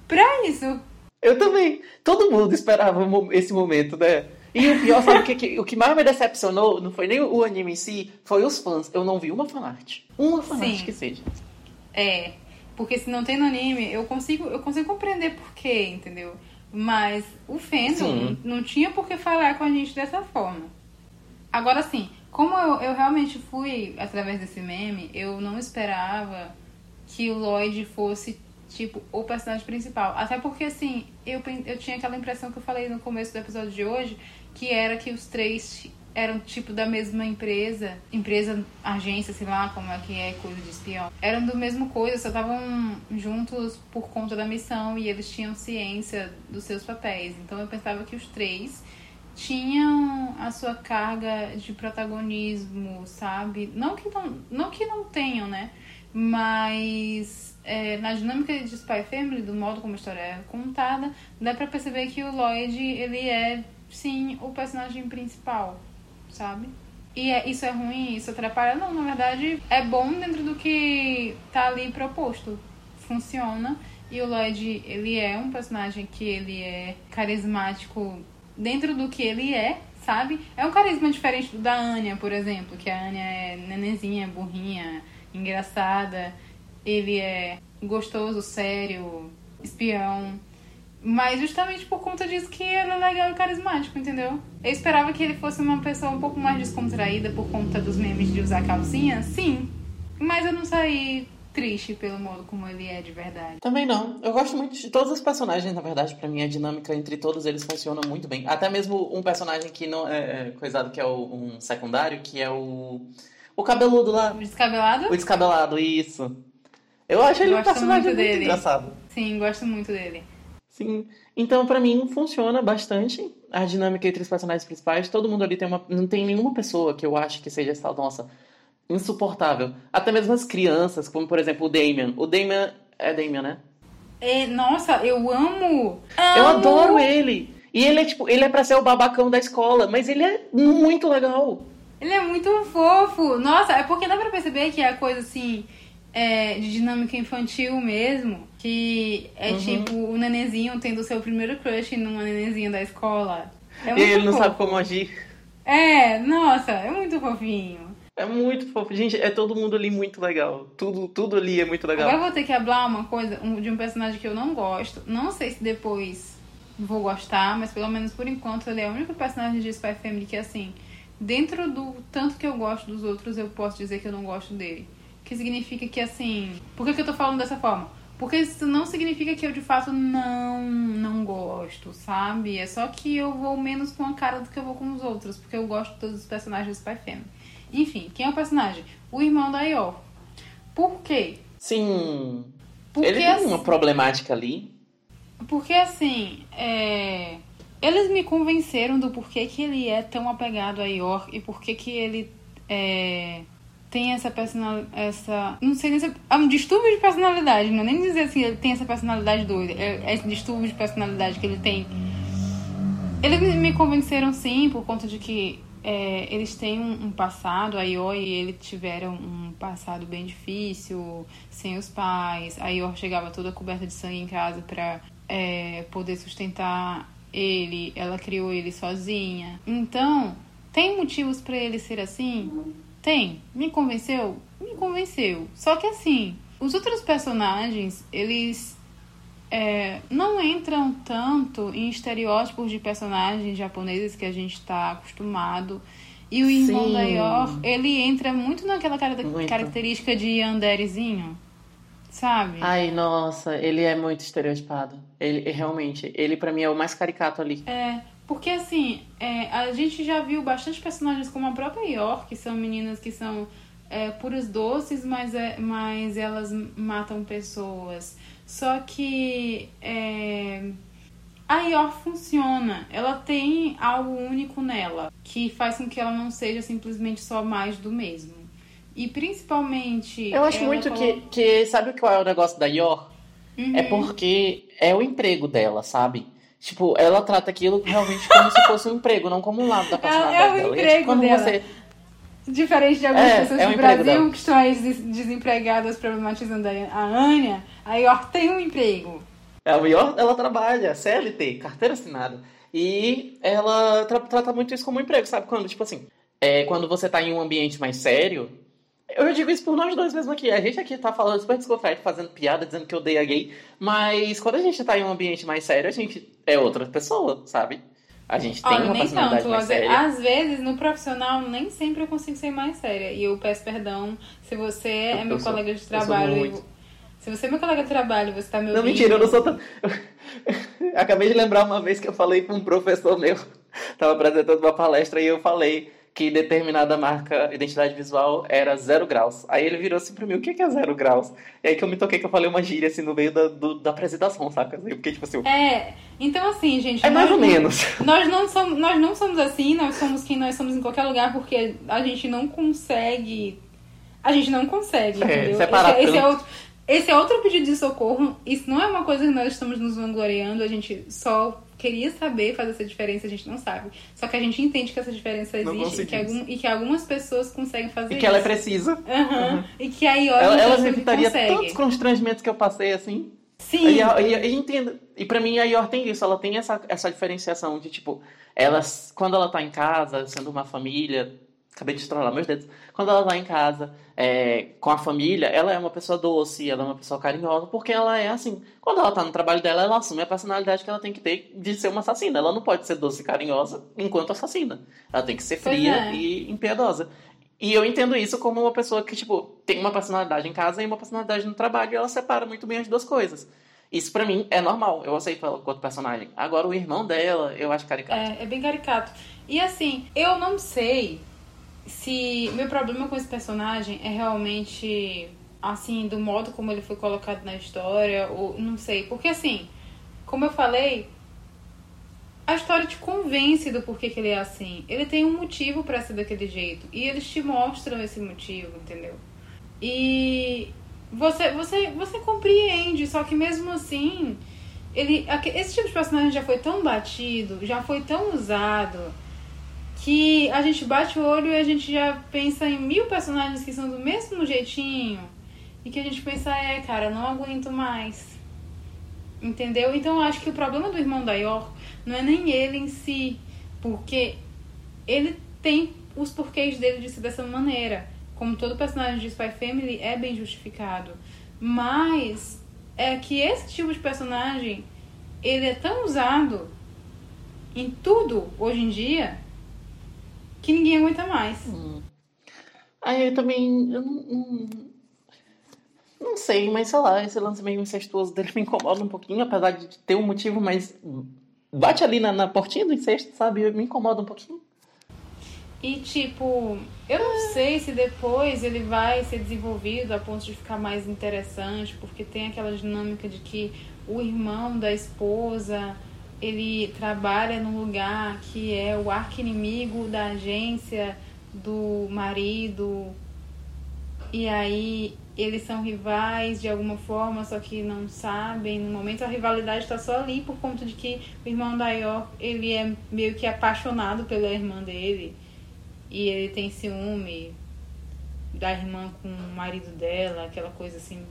pra isso. Eu também. Todo mundo esperava esse momento, né? E o pior, sabe o que, que- o que mais me decepcionou? Não foi nem o anime em si, foi os fãs. Eu não vi uma fanart. Uma fanart Sim. que seja. É, porque se não tem no anime, eu consigo, eu consigo compreender por quê, entendeu? Mas o fandom Sim. não tinha por que falar com a gente dessa forma. Agora sim, como eu, eu realmente fui através desse meme, eu não esperava que o Lloyd fosse, tipo, o personagem principal. Até porque, assim, eu, eu tinha aquela impressão que eu falei no começo do episódio de hoje, que era que os três eram, tipo, da mesma empresa. Empresa, agência, sei lá, como é que é, coisa de espião. Eram do mesmo coisa, só estavam juntos por conta da missão e eles tinham ciência dos seus papéis. Então eu pensava que os três tinham a sua carga de protagonismo, sabe? Não que não, não, que não tenham, né? Mas é, na dinâmica de Spy Family, do modo como a história é contada, dá pra perceber que o Lloyd, ele é, sim, o personagem principal, sabe? E é, isso é ruim, isso atrapalha? Não, na verdade, é bom dentro do que tá ali proposto. Funciona. E o Lloyd, ele é um personagem que ele é carismático dentro do que ele é, sabe? É um carisma diferente do da Anya, por exemplo, que a Anya é nenenzinha, burrinha, engraçada. Ele é gostoso, sério, espião. Mas justamente por conta disso que ele é legal e carismático, entendeu? Eu esperava que ele fosse uma pessoa um pouco mais descontraída por conta dos memes de usar calcinha, sim. Mas eu não saí triste pelo modo como ele é de verdade. Também não. Eu gosto muito de todos os personagens, na verdade, pra mim a dinâmica entre todos eles funciona muito bem. Até mesmo um personagem que não é, é coisado, que é o, um secundário, que é o. O cabeludo lá. O descabelado? O descabelado, isso. Eu acho ele um Gosto personagem muito muito, engraçado. Sim, gosto muito dele. Sim. Então, pra mim, funciona bastante a dinâmica entre os personagens principais. Todo mundo ali tem uma. Não tem nenhuma pessoa que eu acho que seja essa, nossa, insuportável. Até mesmo as crianças, como por exemplo o Damien. O Damien. É Damien, né? E, nossa, eu amo! Eu amo! adoro ele. E ele é tipo, ele é pra ser o babacão da escola, mas ele é muito legal. Ele é muito fofo. Nossa, é porque dá pra perceber que é coisa assim, é, de dinâmica infantil mesmo. Que é Uhum. tipo o nenenzinho tendo o seu primeiro crush numa nenenzinha da escola. É e ele não fofo. sabe como agir. É, nossa, é muito fofinho. É muito fofo. Gente, é todo mundo ali muito legal. Tudo, tudo ali é muito legal. Agora eu vou ter que hablar uma coisa de um personagem que eu não gosto. Não sei se depois vou gostar, mas pelo menos por enquanto ele é o único personagem de Spy Family que, assim, dentro do tanto que eu gosto dos outros, eu posso dizer que eu não gosto dele. Que significa que, assim. Por que, que eu tô falando dessa forma? Porque isso não significa que eu de fato não não gosto, sabe? É só que eu vou menos com a cara do que eu vou com os outros, porque eu gosto de todos os personagens do Spy Family. Enfim, quem é o personagem? O irmão da Yor. Por quê? Sim. Porque, ele tem assim, uma problemática ali. porque assim, é, eles me convenceram do porquê que ele é tão apegado a Yor e porquê que ele é, tem essa personalidade. Essa, não sei nem se. É um distúrbio de personalidade, não é nem dizer assim, ele tem essa personalidade doida. É, é esse distúrbio de personalidade que ele tem. Eles me- convenceram sim, por conta de que é, eles têm um, um passado, a Yor e ele tiveram um passado bem difícil, sem os pais. A Yor chegava toda coberta de sangue em casa pra é, poder sustentar ele, ela criou ele sozinha. Então, tem motivos pra ele ser assim? Tem. Me convenceu? Me convenceu. Só que assim, os outros personagens, eles é, não entram tanto em estereótipos de personagens japoneses que a gente está acostumado. E o irmão Sim. da Yor, ele entra muito naquela cara- Muito. característica de yanderezinho, sabe? Ai, nossa, ele é muito estereotipado. Ele realmente, ele pra mim é o mais caricato ali. É, porque assim, é, a gente já viu bastante personagens como a própria Yor, que são meninas que são é, puras doces, mas, é, mas elas matam pessoas. Só que é, a Yor funciona. Ela tem algo único nela, que faz com que ela não seja simplesmente só mais do mesmo. E principalmente. Eu acho muito que, que. Sabe qual é o negócio da Yor? Uhum. É porque é o emprego dela, sabe? Tipo, ela trata aquilo realmente como se fosse um emprego, não como um lado da personalidade é o dela. E, emprego tipo, quando dela. você Diferente de algumas É, pessoas é o do Brasil dela. que estão aí des- desempregadas problematizando a Anya, a Yor tem um emprego. A Yor, ela trabalha, CLT, carteira assinada. E ela tra- trata muito isso como um emprego, sabe? Quando, tipo assim, é, quando você tá em um ambiente mais sério. Eu digo isso por nós dois mesmo aqui. A gente aqui tá falando super descontraído, fazendo piada, dizendo que odeia gay. Mas quando a gente tá em um ambiente mais sério, a gente é outra pessoa, sabe? A gente tem Olha, uma nem personalidade tanto. mais séria. às vezes, no profissional, nem sempre eu consigo ser mais séria. E eu peço perdão se você é Eu meu sou- colega de eu trabalho. e- muito. se você é meu colega de trabalho, você tá me Não, ouvindo. mentira, eu não sou tão. (laughs) Acabei de lembrar uma vez que eu falei com um professor meu, tava apresentando uma palestra e eu falei que determinada marca identidade visual era zero graus. Aí ele virou assim pra mim, o que é zero graus? E aí que eu me toquei que eu falei uma gíria assim no meio da, do- da apresentação, saca? Assim, Porque, tipo assim, É, então assim, gente. é mais ou menos. (laughs) Nós não, somos, nós não somos assim, nós somos quem nós somos em qualquer lugar, porque a gente não consegue. A gente não consegue, É, entendeu? separar esse, esse é outro, esse é outro pedido de socorro. Isso não é uma coisa que nós estamos nos vangloriando, a gente só queria saber fazer essa diferença, a gente não sabe. Só que a gente entende que essa diferença existe e que, algum, e que algumas pessoas conseguem fazer E que ela é isso. precisa. Aham. E que aí, olha, Ela, ela pessoa que evitaria tantos constrangimentos que eu passei assim. Sim. E, e, e entenda. E pra mim a Yor tem isso, ela tem essa, essa diferenciação de tipo, ela, quando ela tá em casa, sendo uma família, acabei de estralar meus dedos, quando ela tá em casa é, com a família, ela é uma pessoa doce, ela é uma pessoa carinhosa, porque ela é assim. Quando ela tá no trabalho dela, ela assume a personalidade que ela tem que ter de ser uma assassina. Ela não pode ser doce e carinhosa enquanto assassina. Ela tem que ser fria é. e impiedosa. E eu entendo isso como uma pessoa que, tipo, tem uma personalidade em casa e uma personalidade no trabalho e ela separa muito bem as duas coisas. Isso pra mim é normal, eu aceito ela enquanto personagem. Agora o irmão dela, eu acho caricato. É, é bem caricato. E assim, eu não sei se meu problema com esse personagem é realmente assim, do modo como ele foi colocado na história, ou não sei. Porque assim, como eu falei, a história te convence do porquê que ele é assim. Ele tem um motivo pra ser daquele jeito. E eles te mostram esse motivo, entendeu? E você, você, você compreende, só que mesmo assim, ele, esse tipo de personagem já foi tão batido, já foi tão usado, que a gente bate o olho e a gente já pensa em mil personagens que são do mesmo jeitinho. E que a gente pensa, é, cara, não aguento mais. Entendeu? Então eu acho que o problema do irmão da Yor não é nem ele em si, porque ele tem os porquês dele de ser dessa maneira. Como todo personagem de Spy Family é bem justificado. Mas é que esse tipo de personagem ele é tão usado em tudo hoje em dia que ninguém aguenta mais. Hum. Aí eu também. Eu não, não, não, sei, mas sei lá, esse lance meio incestuoso dele (laughs) me incomoda um pouquinho, apesar de ter um motivo, mas bate ali na, na portinha do incesto, sabe? Me incomoda um pouquinho. E tipo, eu não sei se depois ele vai ser desenvolvido a ponto de ficar mais interessante, porque tem aquela dinâmica de que o irmão da esposa ele trabalha num lugar que é o arqui-inimigo da agência do marido. E aí eles são rivais de alguma forma, só que não sabem. No momento a rivalidade está só ali por conta de que o irmão da York, ele é meio que apaixonado pela irmã dele. E ele tem ciúme da irmã com o marido dela, aquela coisa assim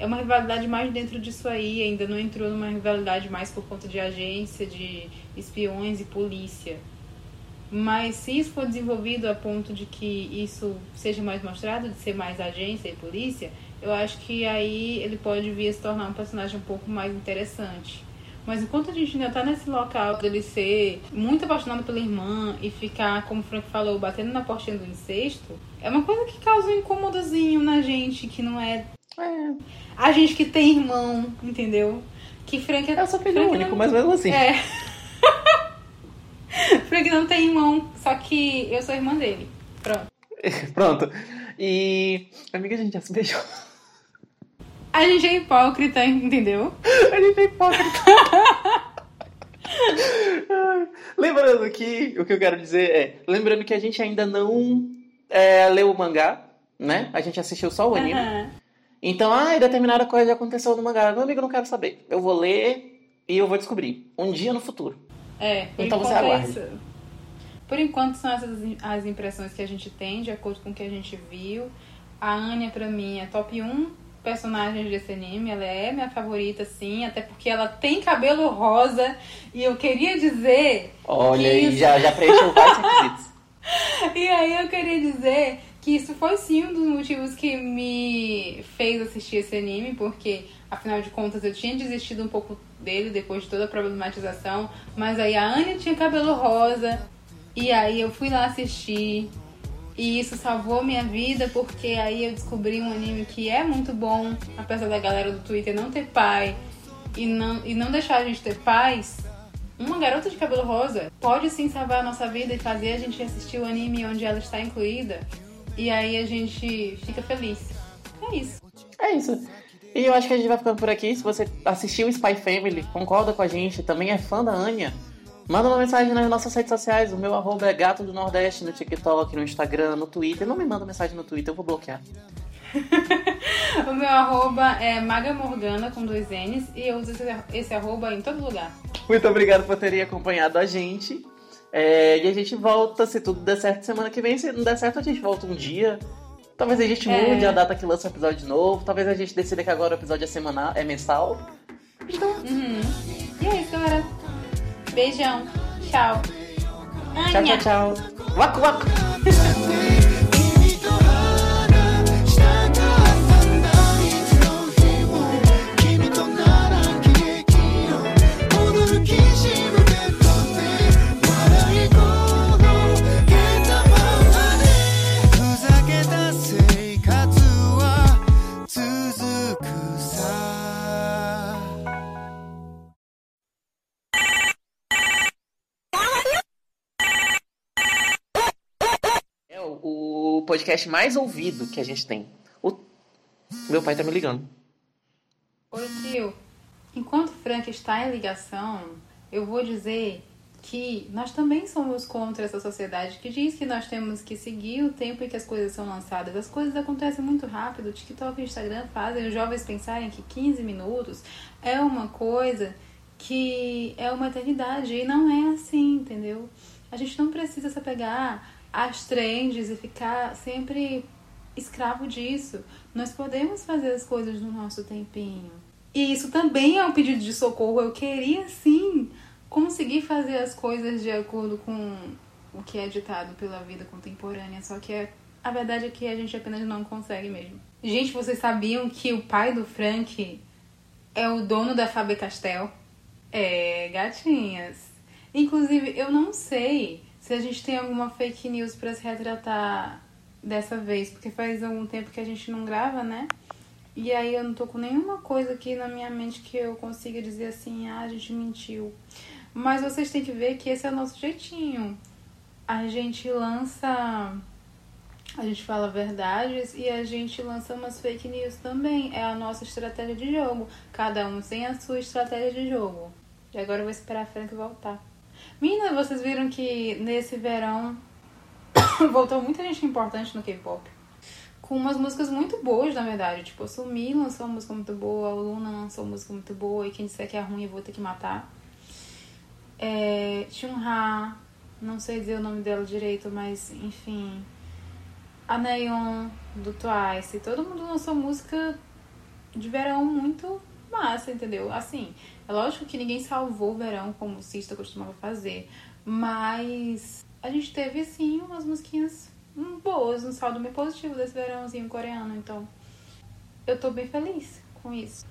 é uma rivalidade mais dentro disso aí, ainda não entrou numa rivalidade mais por conta de agência, de espiões e polícia. Mas se isso for desenvolvido a ponto de que isso seja mais mostrado, de ser mais agência e polícia, eu acho que aí ele pode vir a se tornar um personagem um pouco mais interessante. Mas enquanto a gente ainda tá nesse local dele ser muito apaixonado pela irmã e ficar, como o Frank falou, batendo na portinha do incesto, é uma coisa que causa um incômodozinho na gente, que não é. É. A gente que tem irmão, entendeu? Que Frank é. Eu sou filho único, não... mas mesmo assim. É. (laughs) Frank não tem irmão, só que eu sou irmã dele. Pronto. (laughs) Pronto. E. Amiga, a gente já se beijou. A gente é hipócrita, entendeu? A gente é hipócrita. (laughs) lembrando que o que eu quero dizer é. Lembrando que a gente ainda não é, leu o mangá, né? A gente assistiu só o anime. Uhum. Então, ah, determinada coisa aconteceu no mangá. Meu amigo, não quero saber. Eu vou ler e eu vou descobrir. Um dia no futuro. É, então você é aguarde. É por enquanto são essas as impressões que a gente tem, de acordo com o que a gente viu. A Anya, pra mim, é top 1 personagens desse anime. Ela é minha favorita, sim, até porque ela tem cabelo rosa. E eu queria dizer. Olha aí, isso... já, já preencheu vários requisitos. (laughs) e aí eu queria dizer que isso foi sim um dos motivos que me fez assistir esse anime, porque afinal de contas eu tinha desistido um pouco dele depois de toda a problematização, mas aí a Anya tinha cabelo rosa e aí eu fui lá assistir e isso salvou minha vida porque aí eu descobri um anime que é muito bom, apesar da galera do Twitter não ter pai e não, e não deixar a gente ter paz. Uma garota de cabelo rosa pode sim salvar a nossa vida e fazer a gente assistir o anime onde ela está incluída e aí a gente fica feliz. É isso. É isso. E eu acho que a gente vai ficando por aqui. Se você assistiu Spy Family, concorda com a gente, também é fã da Anya, manda uma mensagem nas nossas redes sociais. O meu arroba é gato do Nordeste no TikTok, no Instagram, no Twitter. Não me manda mensagem no Twitter, eu vou bloquear. (laughs) o meu arroba é Maga Morgana com dois N's e eu uso esse, esse arroba em todo lugar. Muito obrigado por terem acompanhado a gente. É, e a gente volta, se tudo der certo, semana que vem. Se não der certo, a gente volta um dia. Talvez a gente é. mude a data que lança o episódio novo. Talvez a gente decida que agora o episódio é semanal, é mensal. Então. Uhum. E é isso, galera. Beijão. Tchau. Tchau, tchau, tchau. Waku, waku. (laughs) podcast mais ouvido que a gente tem. O... Meu pai tá me ligando. Oi, tio. Enquanto Frank está em ligação, eu vou dizer que nós também somos contra essa sociedade que diz que nós temos que seguir o tempo em que as coisas são lançadas. As coisas acontecem muito rápido. TikTok e Instagram fazem os jovens pensarem que 15 minutos é uma coisa que é uma eternidade. E não é assim, entendeu? A gente não precisa se apegar as trends e ficar sempre escravo disso. Nós podemos fazer as coisas no nosso tempinho. E isso também é um pedido de socorro. Eu queria sim conseguir fazer as coisas de acordo com o que é ditado pela vida contemporânea, só que é, a verdade é que a gente apenas não consegue mesmo. Gente, vocês sabiam que o pai do Frank é o dono da Faber Castell? É, gatinhas. Inclusive, eu não sei se a gente tem alguma fake news para se retratar dessa vez, porque faz algum tempo que a gente não grava, né? E aí eu não tô com nenhuma coisa aqui na minha mente que eu consiga dizer assim, ah, a gente mentiu. Mas vocês têm que ver que esse é o nosso jeitinho. A gente lança. A gente fala verdades e a gente lança umas fake news também. É a nossa estratégia de jogo. Cada um tem a sua estratégia de jogo. E agora eu vou esperar a Frank voltar. Mina, vocês viram que nesse verão (coughs) voltou muita gente importante no K-pop. Com umas músicas muito boas, na verdade. Tipo, a Sumi lançou uma música muito boa, a Luna lançou uma música muito boa, e quem disser que é ruim eu vou ter que matar. É, Chunha, não sei dizer o nome dela direito, mas enfim. A Neon do Twice. Todo mundo lançou música de verão muito massa, entendeu? Assim, é lógico que ninguém salvou o verão como o Cista costumava fazer, mas a gente teve sim umas musiquinhas boas, um saldo bem positivo desse verãozinho coreano, então eu tô bem feliz com isso.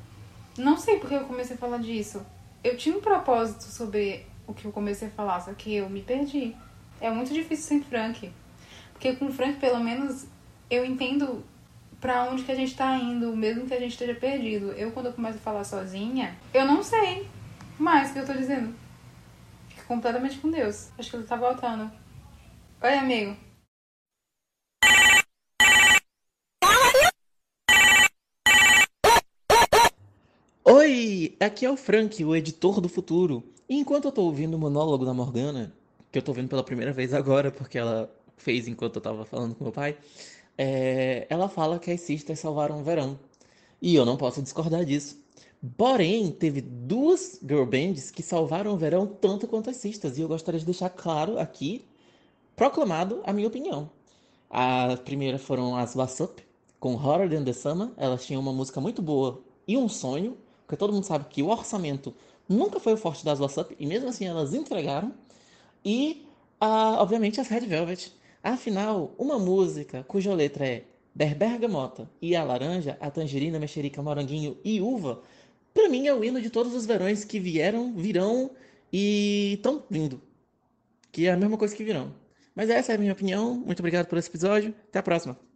Não sei porque eu comecei a falar disso. Eu tinha um propósito sobre o que eu comecei a falar, só que eu me perdi. É muito difícil sem Frank. Porque com o Frank, pelo menos, eu entendo para onde que a gente tá indo, mesmo que a gente esteja perdido. Eu, quando eu começo a falar sozinha, eu não sei mais o que eu tô dizendo. Fico completamente com Deus. Acho que ele tá voltando. Oi, amigo. Oi, aqui é o Frank, o editor do futuro. E enquanto eu tô ouvindo o monólogo da Morgana, que eu tô vendo pela primeira vez agora, porque ela fez enquanto eu tava falando com meu pai, é... ela fala que as cistas salvaram o verão. E eu não posso discordar disso. Porém, teve duas girl bands que salvaram o verão tanto quanto as cistas. E eu gostaria de deixar claro aqui, proclamado, a minha opinião. A primeira foram as WhatsApp, com Horror Than the Summer. Elas tinham uma música muito boa e um sonho, porque todo mundo sabe que o orçamento nunca foi o forte das WhatsApp, e mesmo assim elas entregaram. E, uh, obviamente, as Red Velvet. Afinal, uma música cuja letra é Der Bergamota e a laranja, a tangerina, mexerica, moranguinho e uva, para mim é o hino de todos os verões que vieram, virão e estão vindo. Que é a mesma coisa que virão. Mas essa é a minha opinião. Muito obrigado por esse episódio. Até a próxima.